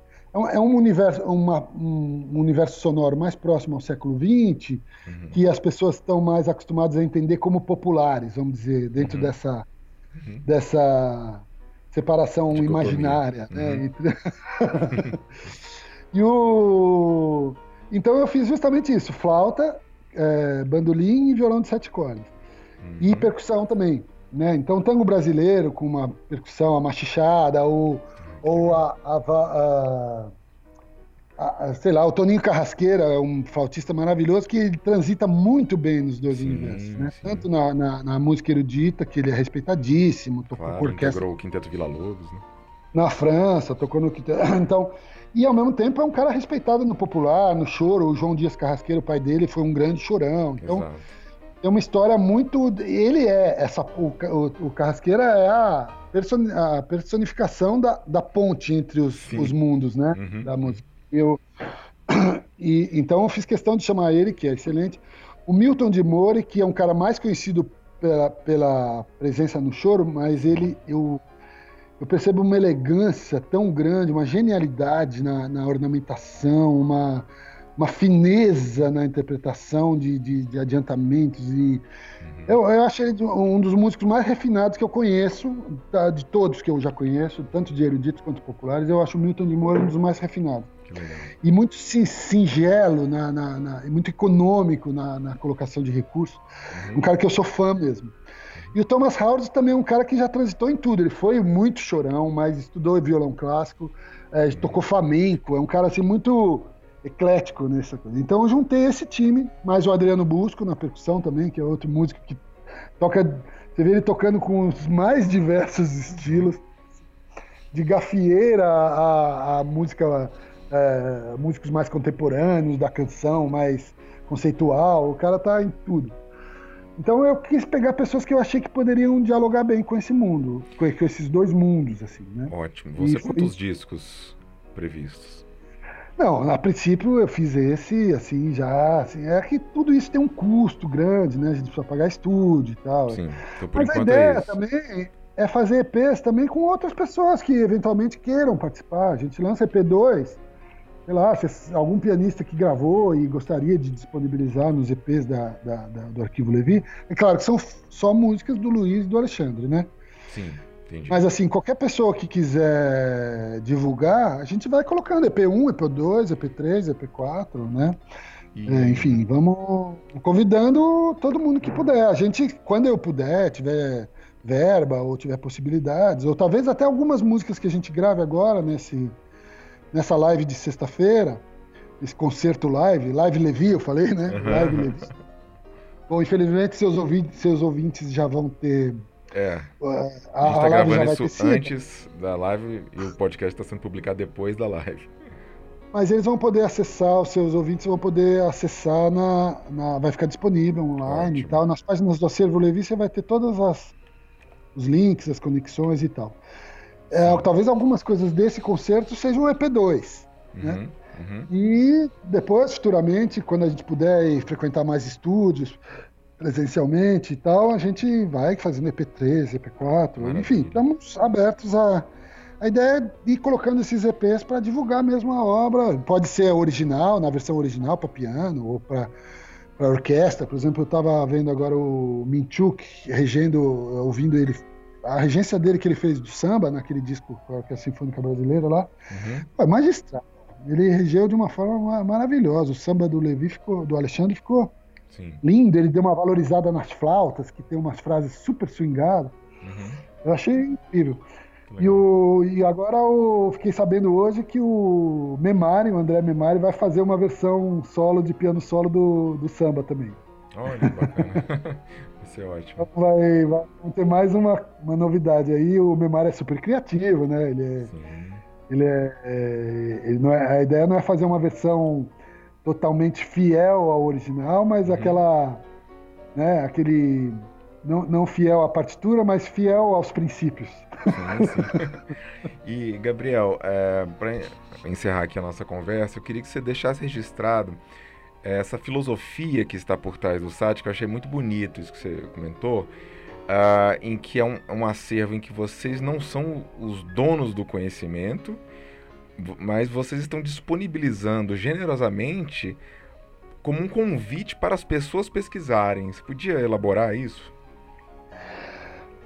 B: é um universo, uma, um universo sonoro mais próximo ao século XX, uhum. que as pessoas estão mais acostumadas a entender como populares, vamos dizer, dentro uhum. dessa, uhum. dessa separação imaginária. Né? Uhum. e o... Então eu fiz justamente isso: flauta, é, bandolim e violão de sete cordas. Uhum. E percussão também. Né? Então, tango brasileiro com uma percussão, a machichada, ou, ou a, a, a, a, sei lá, o Toninho Carrasqueira é um flautista maravilhoso que transita muito bem nos dois sim, universos, né? Tanto na, na, na, música erudita, que ele é respeitadíssimo,
A: tocou claro, com orquestra. integrou o Quinteto Vila Lobos, né?
B: Na França, tocou no Quinteto... Então, e ao mesmo tempo é um cara respeitado no popular, no choro. O João Dias Carrasqueiro, o pai dele, foi um grande chorão. Então, Exato. É uma história muito. Ele é essa. O, o, o Carrasqueira é a, person, a personificação da, da ponte entre os, os mundos, né? Uhum. Da música. Eu, e, então eu fiz questão de chamar ele, que é excelente. O Milton de Mori, que é um cara mais conhecido pela, pela presença no choro, mas ele, eu eu percebo uma elegância tão grande, uma genialidade na, na ornamentação, uma, uma fineza na interpretação de, de, de adiantamentos. E uhum. eu, eu acho ele um dos músicos mais refinados que eu conheço, tá, de todos que eu já conheço, tanto de eruditos quanto populares. Eu acho o Milton de Moura um dos mais refinados. E muito singelo, na, na, na, muito econômico na, na colocação de recursos. Uhum. Um cara que eu sou fã mesmo. E o Thomas Howard também é um cara que já transitou em tudo. Ele foi muito chorão, mas estudou violão clássico, é, tocou flamenco, é um cara assim muito eclético nessa coisa. Então eu juntei esse time, mais o Adriano Busco na percussão também, que é outro músico que toca. Você vê ele tocando com os mais diversos estilos, de gafieira a, a música, é, músicos mais contemporâneos, da canção mais conceitual. O cara tá em tudo. Então eu quis pegar pessoas que eu achei que poderiam dialogar bem com esse mundo, com, esses dois mundos, assim, né?
A: Ótimo. Você e quantos foi... discos previstos?
B: Não, a princípio eu fiz esse, assim, já, assim, é que tudo isso tem um custo grande, né? A gente precisa pagar estúdio e tal.
A: Sim, então por
B: Mas a ideia
A: é
B: também é fazer EPs também com outras pessoas que eventualmente queiram participar. A gente lança EP2 sei lá, se algum pianista que gravou e gostaria de disponibilizar nos EPs da, da, da, do Arquivo Levi, é claro que são só músicas do Luiz e do Alexandre, né?
A: Sim, entendi.
B: Mas assim, qualquer pessoa que quiser divulgar, a gente vai colocando EP1, EP2, EP3, EP4, né? E... É, enfim, vamos convidando todo mundo que puder. A gente, quando eu puder, tiver verba ou tiver possibilidades, ou talvez até algumas músicas que a gente grave agora nesse nessa live de sexta-feira, esse concerto live, live Levi, eu falei, né? Live Levi. Bom, infelizmente seus ouvintes, seus ouvintes já vão ter.
A: É. A, a gente está gravando isso antes da live e o podcast está sendo publicado depois da live.
B: Mas eles vão poder acessar, os seus ouvintes vão poder acessar na. na vai ficar disponível online Ótimo. e tal. Nas páginas do Acervo Levi você vai ter todos os links, as conexões e tal. É, talvez algumas coisas desse concerto sejam EP2. Uhum, né? Uhum. E depois, futuramente, quando a gente puder frequentar mais estúdios presencialmente e tal, a gente vai fazendo EP3, EP4, Maravilha. enfim, estamos abertos a, a ideia é ir colocando esses EPs para divulgar mesmo a obra. Pode ser original, na versão original para piano ou para orquestra. Por exemplo, eu estava vendo agora o Minchuk regendo, ouvindo ele a regência dele que ele fez do samba naquele disco com a Orquestra Sinfônica Brasileira lá, uhum. foi magistral. Ele regeu de uma forma maravilhosa. O samba do Levi ficou, do Alexandre ficou Sim. lindo. Ele deu uma valorizada nas flautas, que tem umas frases super swingadas. Uhum. Eu achei incrível. E, o, e agora eu fiquei sabendo hoje que o Memari, o André Memari, vai fazer uma versão solo de piano solo do, do samba também.
A: Olha, bacana. vai ser ótimo.
B: Vai, vai ter mais uma, uma novidade aí. O Memari é super criativo, né? Ele é. Sim. Ele é, é, ele não é, a ideia não é fazer uma versão totalmente fiel ao original, mas uhum. aquela, né, aquele não, não fiel à partitura, mas fiel aos princípios. Sim, sim.
A: E, Gabriel, é, para encerrar aqui a nossa conversa, eu queria que você deixasse registrado é, essa filosofia que está por trás do site, que eu achei muito bonito isso que você comentou, uh, em que é um, um acervo em que vocês não são os donos do conhecimento, mas vocês estão disponibilizando generosamente como um convite para as pessoas pesquisarem. Você podia elaborar isso?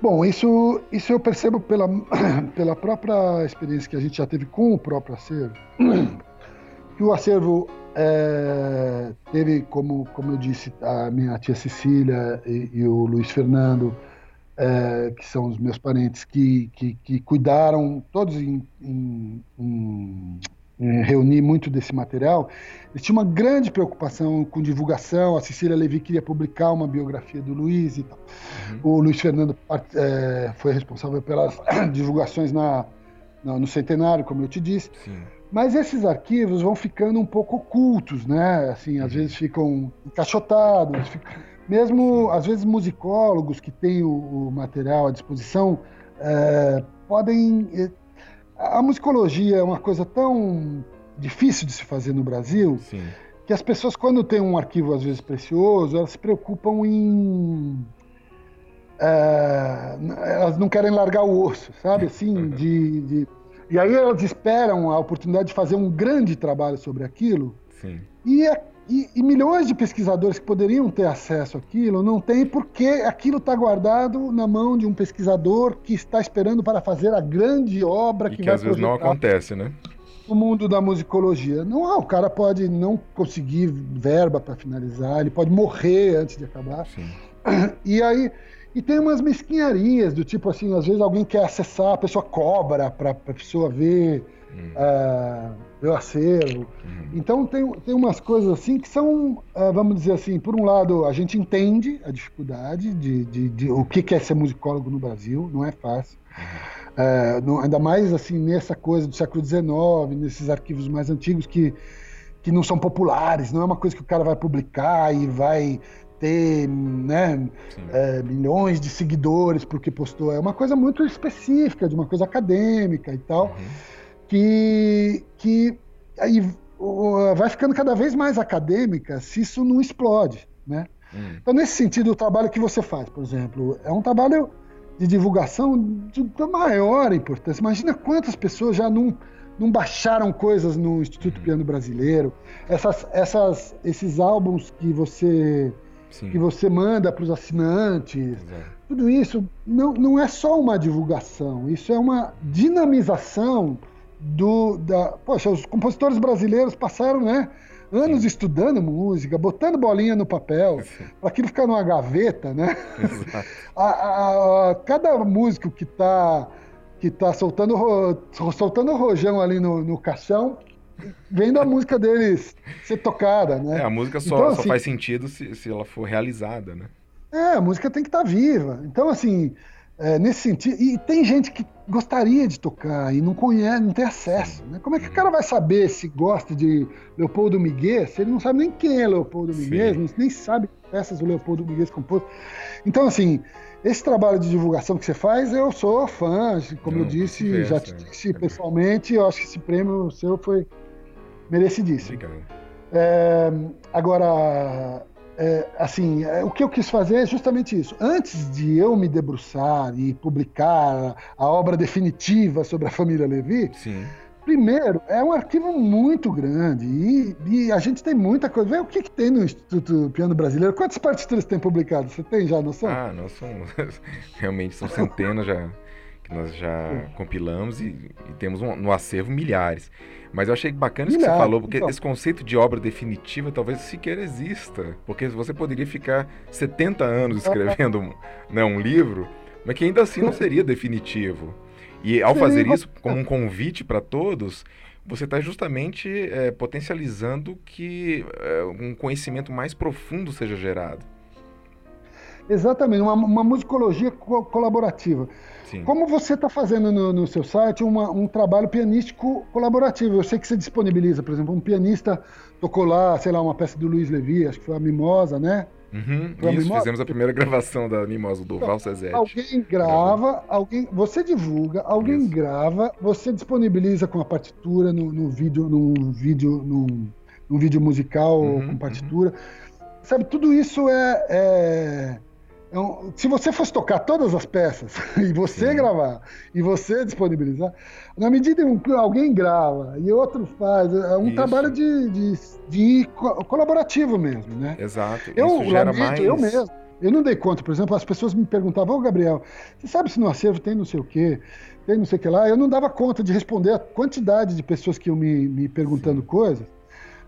B: Bom, isso, isso eu percebo pela, pela própria experiência que a gente já teve com o próprio acervo, que o acervo é, teve, como, como eu disse, a minha tia Cecília e, e o Luiz Fernando, é, que são os meus parentes, que, que, que cuidaram, todos em, em, em é, reunir muito desse material, eles tinham uma grande preocupação com divulgação. A Cecília Levi queria publicar uma biografia do Luiz e tal. Uhum. O Luiz Fernando é, foi responsável pelas divulgações na, na, no centenário, como eu te disse. Sim. Mas esses arquivos vão ficando um pouco ocultos, né? Assim, às uhum. vezes ficam encaixotados, ficam... mesmo às vezes musicólogos que têm o, o material à disposição é, podem é, a musicologia é uma coisa tão difícil de se fazer no Brasil Sim. que as pessoas, quando têm um arquivo às vezes precioso, elas se preocupam em. É, elas não querem largar o osso, sabe? Assim, de, de, E aí elas esperam a oportunidade de fazer um grande trabalho sobre aquilo. Sim. E é e, e, milhões de pesquisadores que poderiam ter acesso àquilo não têm porque aquilo está guardado na mão de um pesquisador que está esperando para fazer a grande obra
A: e
B: que,
A: que
B: vai
A: às vezes não acontece, né?
B: No mundo da musicologia. Não, ah, o cara pode não conseguir verba para finalizar, ele pode morrer antes de acabar. Sim. E aí e tem umas mesquinharias do tipo assim, às vezes alguém quer acessar, a pessoa cobra para a pessoa ver hum. uh, meu acervo. Hum. Então tem, tem umas coisas assim que são, uh, vamos dizer assim, por um lado a gente entende a dificuldade de, de, de o que é ser musicólogo no Brasil, não é fácil. Uh, no, ainda mais assim nessa coisa do século XIX, nesses arquivos mais antigos que, que não são populares, não é uma coisa que o cara vai publicar e vai ter né, é, milhões de seguidores porque postou. É uma coisa muito específica, de uma coisa acadêmica e tal. Uhum que, que aí vai ficando cada vez mais acadêmica se isso não explode, né? Hum. Então, nesse sentido, o trabalho que você faz, por exemplo, é um trabalho de divulgação de, de maior importância. Imagina quantas pessoas já não, não baixaram coisas no Instituto hum. Piano Brasileiro, essas, essas, esses álbuns que você Sim. que você manda para os assinantes. Tudo isso não, não é só uma divulgação, isso é uma dinamização do da, poxa, os compositores brasileiros passaram, né, anos Sim. estudando música, botando bolinha no papel, para aquilo ficar numa gaveta, né? a, a, a, cada músico que está que tá soltando soltando rojão ali no, no caixão, vendo a música deles ser tocada, né?
A: É, a música só, então, só assim, faz sentido se, se ela for realizada, né?
B: É, a música tem que estar tá viva. Então, assim, é, nesse sentido. E tem gente que gostaria de tocar e não conhece, não tem acesso. Né? Como é que o cara vai saber se gosta de Leopoldo Miguel se ele não sabe nem quem é Leopoldo Miguel, nem sabe peças do Leopoldo Miguel compôs? Então, assim, esse trabalho de divulgação que você faz, eu sou fã, como não, eu disse, já te disse é pessoalmente, eu acho que esse prêmio seu foi merecidíssimo. É, agora, é, assim, é, o que eu quis fazer é justamente isso. Antes de eu me debruçar e publicar a obra definitiva sobre a família Levi,
A: Sim.
B: primeiro, é um arquivo muito grande e, e a gente tem muita coisa. Vê o que, que tem no Instituto Piano Brasileiro. Quantas partituras tem publicadas? Você tem já noção?
A: Ah, nós somos. Realmente são centenas já que nós já compilamos e, e temos um, no acervo milhares. Mas eu achei bacana isso que você falou, porque então. esse conceito de obra definitiva talvez sequer exista. Porque você poderia ficar 70 anos escrevendo um, né, um livro, mas que ainda assim não seria definitivo. E ao fazer isso como um convite para todos, você está justamente é, potencializando que é, um conhecimento mais profundo seja gerado.
B: Exatamente, uma, uma musicologia co colaborativa. Sim. Como você está fazendo no, no, seu site uma, um trabalho pianístico colaborativo? Eu sei que você disponibiliza, por exemplo, um pianista tocou lá, sei lá, uma peça do Luiz Levi, acho que foi a Mimosa, né?
A: Uhum, isso, Mimosa? fizemos a primeira gravação da Mimosa, do então, Val Cezete.
B: Alguém grava, alguém, você divulga, alguém isso. grava, você disponibiliza com a partitura no, no vídeo, num vídeo, num, num vídeo musical uhum, com partitura. Uhum. Sabe, tudo isso é, é então, se você fosse tocar todas as peças e você Sim. gravar e você disponibilizar, na medida em que alguém grava e outro faz, é um Isso. trabalho de, de, de, colaborativo mesmo, né?
A: Exato. Eu, Isso gera lamento, mais...
B: eu mesmo. Eu não dei conta, por exemplo, as pessoas me perguntavam, ô Gabriel, você sabe se no acervo tem não sei o quê, tem não sei o que lá? Eu não dava conta de responder a quantidade de pessoas que iam me, me perguntando Sim. coisas.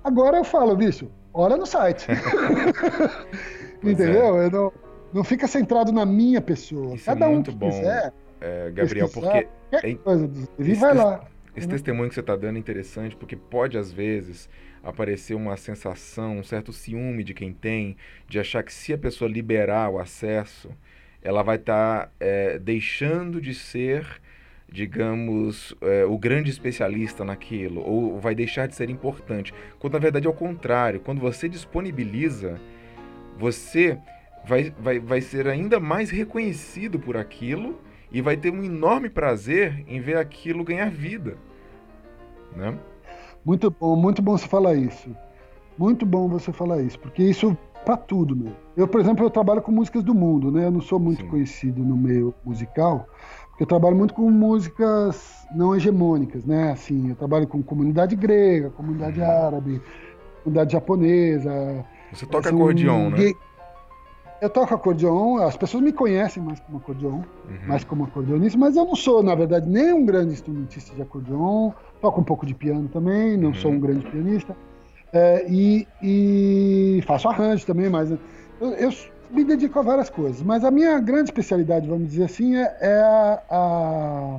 B: Agora eu falo, bicho, olha no site. Entendeu? É. Eu não, não fica centrado na minha pessoa.
A: Isso é Cada é muito um que bom, quiser. É, Gabriel, porque. É,
B: coisa, ele vai lá.
A: Esse testemunho que você está dando é interessante porque pode, às vezes, aparecer uma sensação, um certo ciúme de quem tem, de achar que se a pessoa liberar o acesso, ela vai estar tá, é, deixando de ser, digamos, é, o grande especialista naquilo, ou vai deixar de ser importante. Quando na verdade é o contrário. Quando você disponibiliza, você vai, vai, vai ser ainda mais reconhecido por aquilo e vai ter um enorme prazer em ver aquilo ganhar vida. Né?
B: Muito bom, muito bom você falar isso. Muito bom você falar isso, porque isso para tudo mesmo. Eu, por exemplo, eu trabalho com músicas do mundo, né? Eu não sou muito Sim. conhecido no meio musical, porque eu trabalho muito com músicas não hegemônicas, né? Assim, eu trabalho com comunidade grega, comunidade uhum. árabe, comunidade japonesa.
A: Você toca assim, acordeon, né?
B: Eu toco acordeon, as pessoas me conhecem mais como acordeon, uhum. mais como acordeonista, mas eu não sou, na verdade, nem um grande instrumentista de acordeon, toco um pouco de piano também, não uhum. sou um grande pianista, é, e, e, faço arranjo também, mas eu, eu, me dedico a várias coisas, mas a minha grande especialidade, vamos dizer assim, é, é a, a,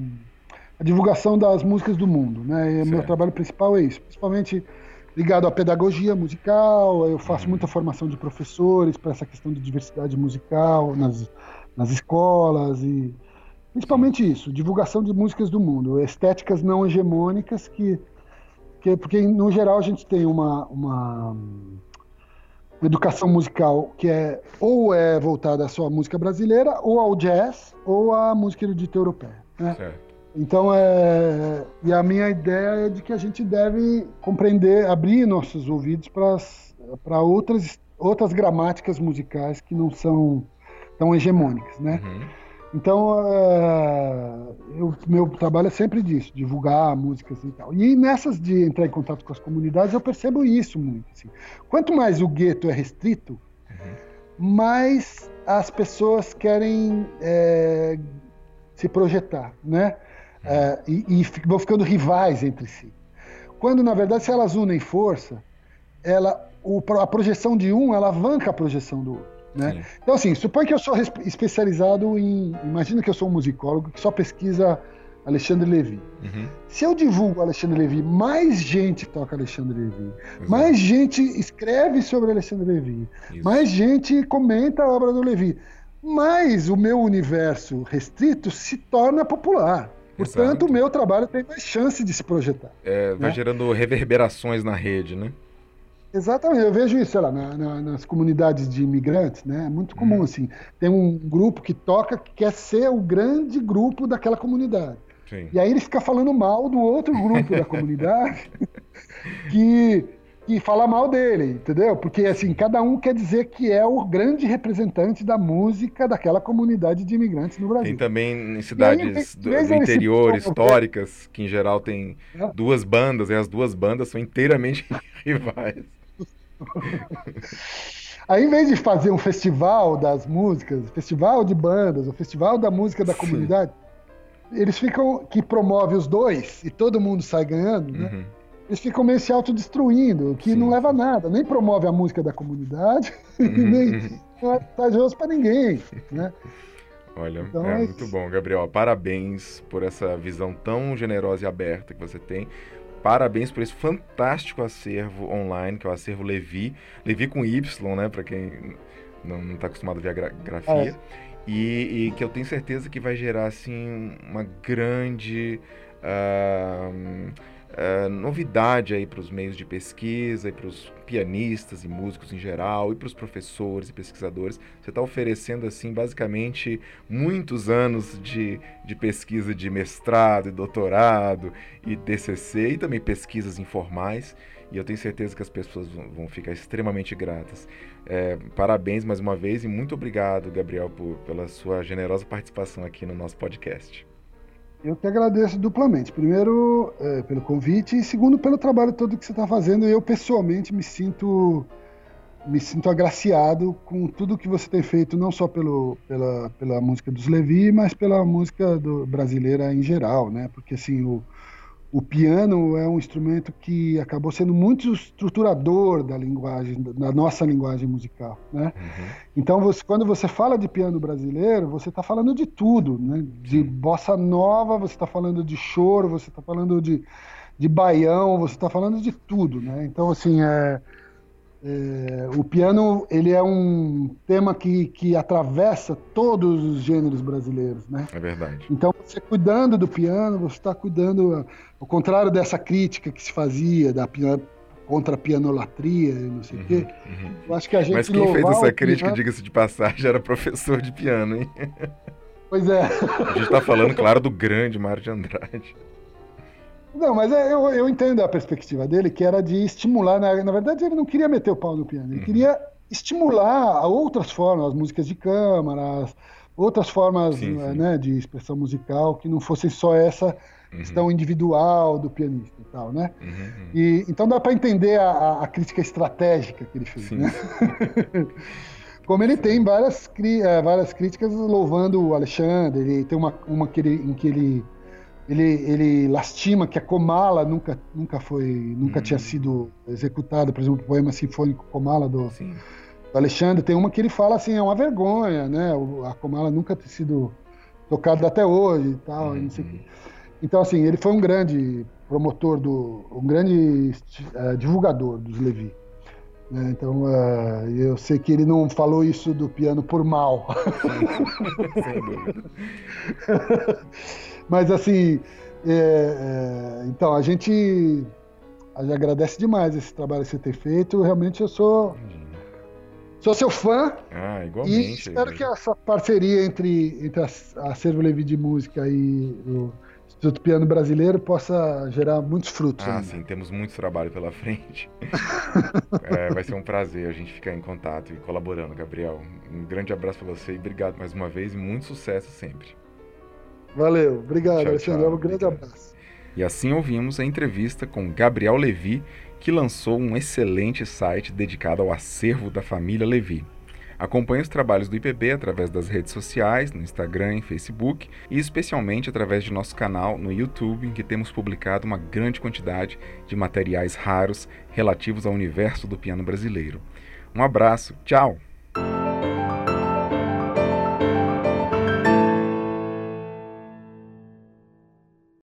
B: a, divulgação das músicas do mundo, né? meu trabalho principal é isso, principalmente ligado à pedagogia musical, eu faço uhum. muita formação de professores para essa questão de diversidade musical nas, nas escolas e principalmente isso, divulgação de músicas do mundo, estéticas não hegemônicas que, que porque no geral a gente tem uma, uma educação musical que é ou é voltada à sua música brasileira ou ao jazz ou à música erudita europeia. Né? Certo. Então, é, e a minha ideia é de que a gente deve compreender, abrir nossos ouvidos para outras, outras gramáticas musicais que não são tão hegemônicas, né? Uhum. Então, é, o meu trabalho é sempre disso, divulgar músicas e tal. E nessas de entrar em contato com as comunidades, eu percebo isso muito. Assim. Quanto mais o gueto é restrito, uhum. mais as pessoas querem é, se projetar, né? É, e, e vão ficando rivais entre si. Quando, na verdade, se elas unem força, ela, o, a projeção de um alavanca a projeção do outro. Né? Então, assim, supõe que eu sou especializado em. Imagina que eu sou um musicólogo que só pesquisa Alexandre Levy. Uhum. Se eu divulgo Alexandre Levy, mais gente toca Alexandre Levy, Exato. mais gente escreve sobre Alexandre Levy, Isso. mais gente comenta a obra do Levy, mais o meu universo restrito se torna popular. Portanto, Exato. o meu trabalho tem mais chance de se projetar.
A: É, vai né? gerando reverberações na rede, né?
B: Exatamente, eu vejo isso, sei lá, na, na, nas comunidades de imigrantes, né? É muito comum, hum. assim. Tem um grupo que toca que quer ser o grande grupo daquela comunidade. Sim. E aí ele fica falando mal do outro grupo da comunidade que que fala mal dele, entendeu? Porque assim, cada um quer dizer que é o grande representante da música daquela comunidade de imigrantes no Brasil.
A: Tem também em cidades aí, do, do interior, históricas, que em geral tem é. duas bandas, e as duas bandas são inteiramente rivais.
B: Aí, em vez de fazer um festival das músicas, festival de bandas, o festival da música da Sim. comunidade, eles ficam que promove os dois e todo mundo sai ganhando, né? Uhum. Eles ficam meio se autodestruindo, que Sim. não leva a nada, nem promove a música da comunidade, uhum. nem não é vantajoso para ninguém, né?
A: Olha, então, é, é muito bom, Gabriel. Parabéns por essa visão tão generosa e aberta que você tem. Parabéns por esse fantástico acervo online, que é o acervo Levi. Levi com Y, né? Para quem não está acostumado a ver a gra grafia. É. E, e, que eu tenho certeza que vai gerar, assim, uma grande... Uh, uh, novidade aí para os meios de pesquisa e para os pianistas e músicos em geral e para os professores e pesquisadores. Você está oferecendo assim basicamente muitos anos de, de pesquisa de mestrado e doutorado e TCC e também pesquisas informais e eu tenho certeza que as pessoas vão ficar extremamente gratas. É, parabéns mais uma vez e muito obrigado, Gabriel, por, pela sua generosa participação aqui no nosso podcast.
B: Eu que agradeço duplamente. Primeiro, é, pelo convite e segundo, pelo trabalho todo que você está fazendo. Eu, pessoalmente, me sinto me sinto agraciado com tudo que você tem feito, não só pelo, pela, pela música dos Levi, mas pela música do, brasileira em geral, né? Porque, assim, o, o piano é um instrumento que acabou sendo muito estruturador da linguagem, da nossa linguagem musical, né? Uhum. Então, você, quando você fala de piano brasileiro, você está falando de tudo, né? De bossa nova, você está falando de choro, você está falando de, de baião, você está falando de tudo, né? Então, assim, é, é, o piano ele é um tema que, que atravessa todos os gêneros brasileiros, né?
A: É verdade.
B: Então, você cuidando do piano, você está cuidando, ao contrário dessa crítica que se fazia da contra a pianolatria e não sei o uhum, quê. Uhum. Eu acho que a gente
A: Mas quem fez essa crítica, piano... diga-se de passagem, era professor de piano, hein?
B: Pois é.
A: A gente está falando, claro, do grande Mário de Andrade.
B: Não, mas é, eu, eu entendo a perspectiva dele, que era de estimular. Na, na verdade, ele não queria meter o pau no piano, ele uhum. queria estimular outras formas, as músicas de câmara, outras formas sim, sim. Né, de expressão musical que não fossem só essa uhum. questão individual do pianista e tal, né? Uhum, uhum. E, então dá para entender a, a, crítica estratégica que ele fez, sim. né? Como ele tem várias, é, várias críticas louvando o Alexandre, ele tem uma, uma que ele, em que ele ele, ele lastima que a Comala nunca, nunca foi, nunca tinha hum. sido executada, por exemplo, o poema sinfônico Comala do, do, Alexandre, tem uma que ele fala assim, é uma vergonha, né? A Comala nunca ter sido tocada até hoje e tal, uhum. Então, assim, ele foi um grande promotor do, um grande uh, divulgador dos Levi. Né? Então, uh, eu sei que ele não falou isso do piano por mal. Sem dúvida. Mas assim, é, é, então a gente, a gente agradece demais esse trabalho que você tem feito. Realmente eu sou sou seu fã.
A: Ah, igualmente.
B: E espero que essa parceria entre, entre a Acervo Levi de Música e o Instituto Piano Brasileiro possa gerar muitos frutos.
A: Ah, ainda. sim, temos muito trabalho pela frente. é, vai ser um prazer a gente ficar em contato e colaborando, Gabriel. Um grande abraço para você e obrigado mais uma vez e muito sucesso sempre.
B: Valeu, obrigado, tchau, Alexandre. Tchau, um grande abraço.
A: E assim ouvimos a entrevista com Gabriel Levi, que lançou um excelente site dedicado ao acervo da família Levi. Acompanhe os trabalhos do IPB através das redes sociais, no Instagram e Facebook, e especialmente através de nosso canal no YouTube, em que temos publicado uma grande quantidade de materiais raros relativos ao universo do piano brasileiro. Um abraço, tchau!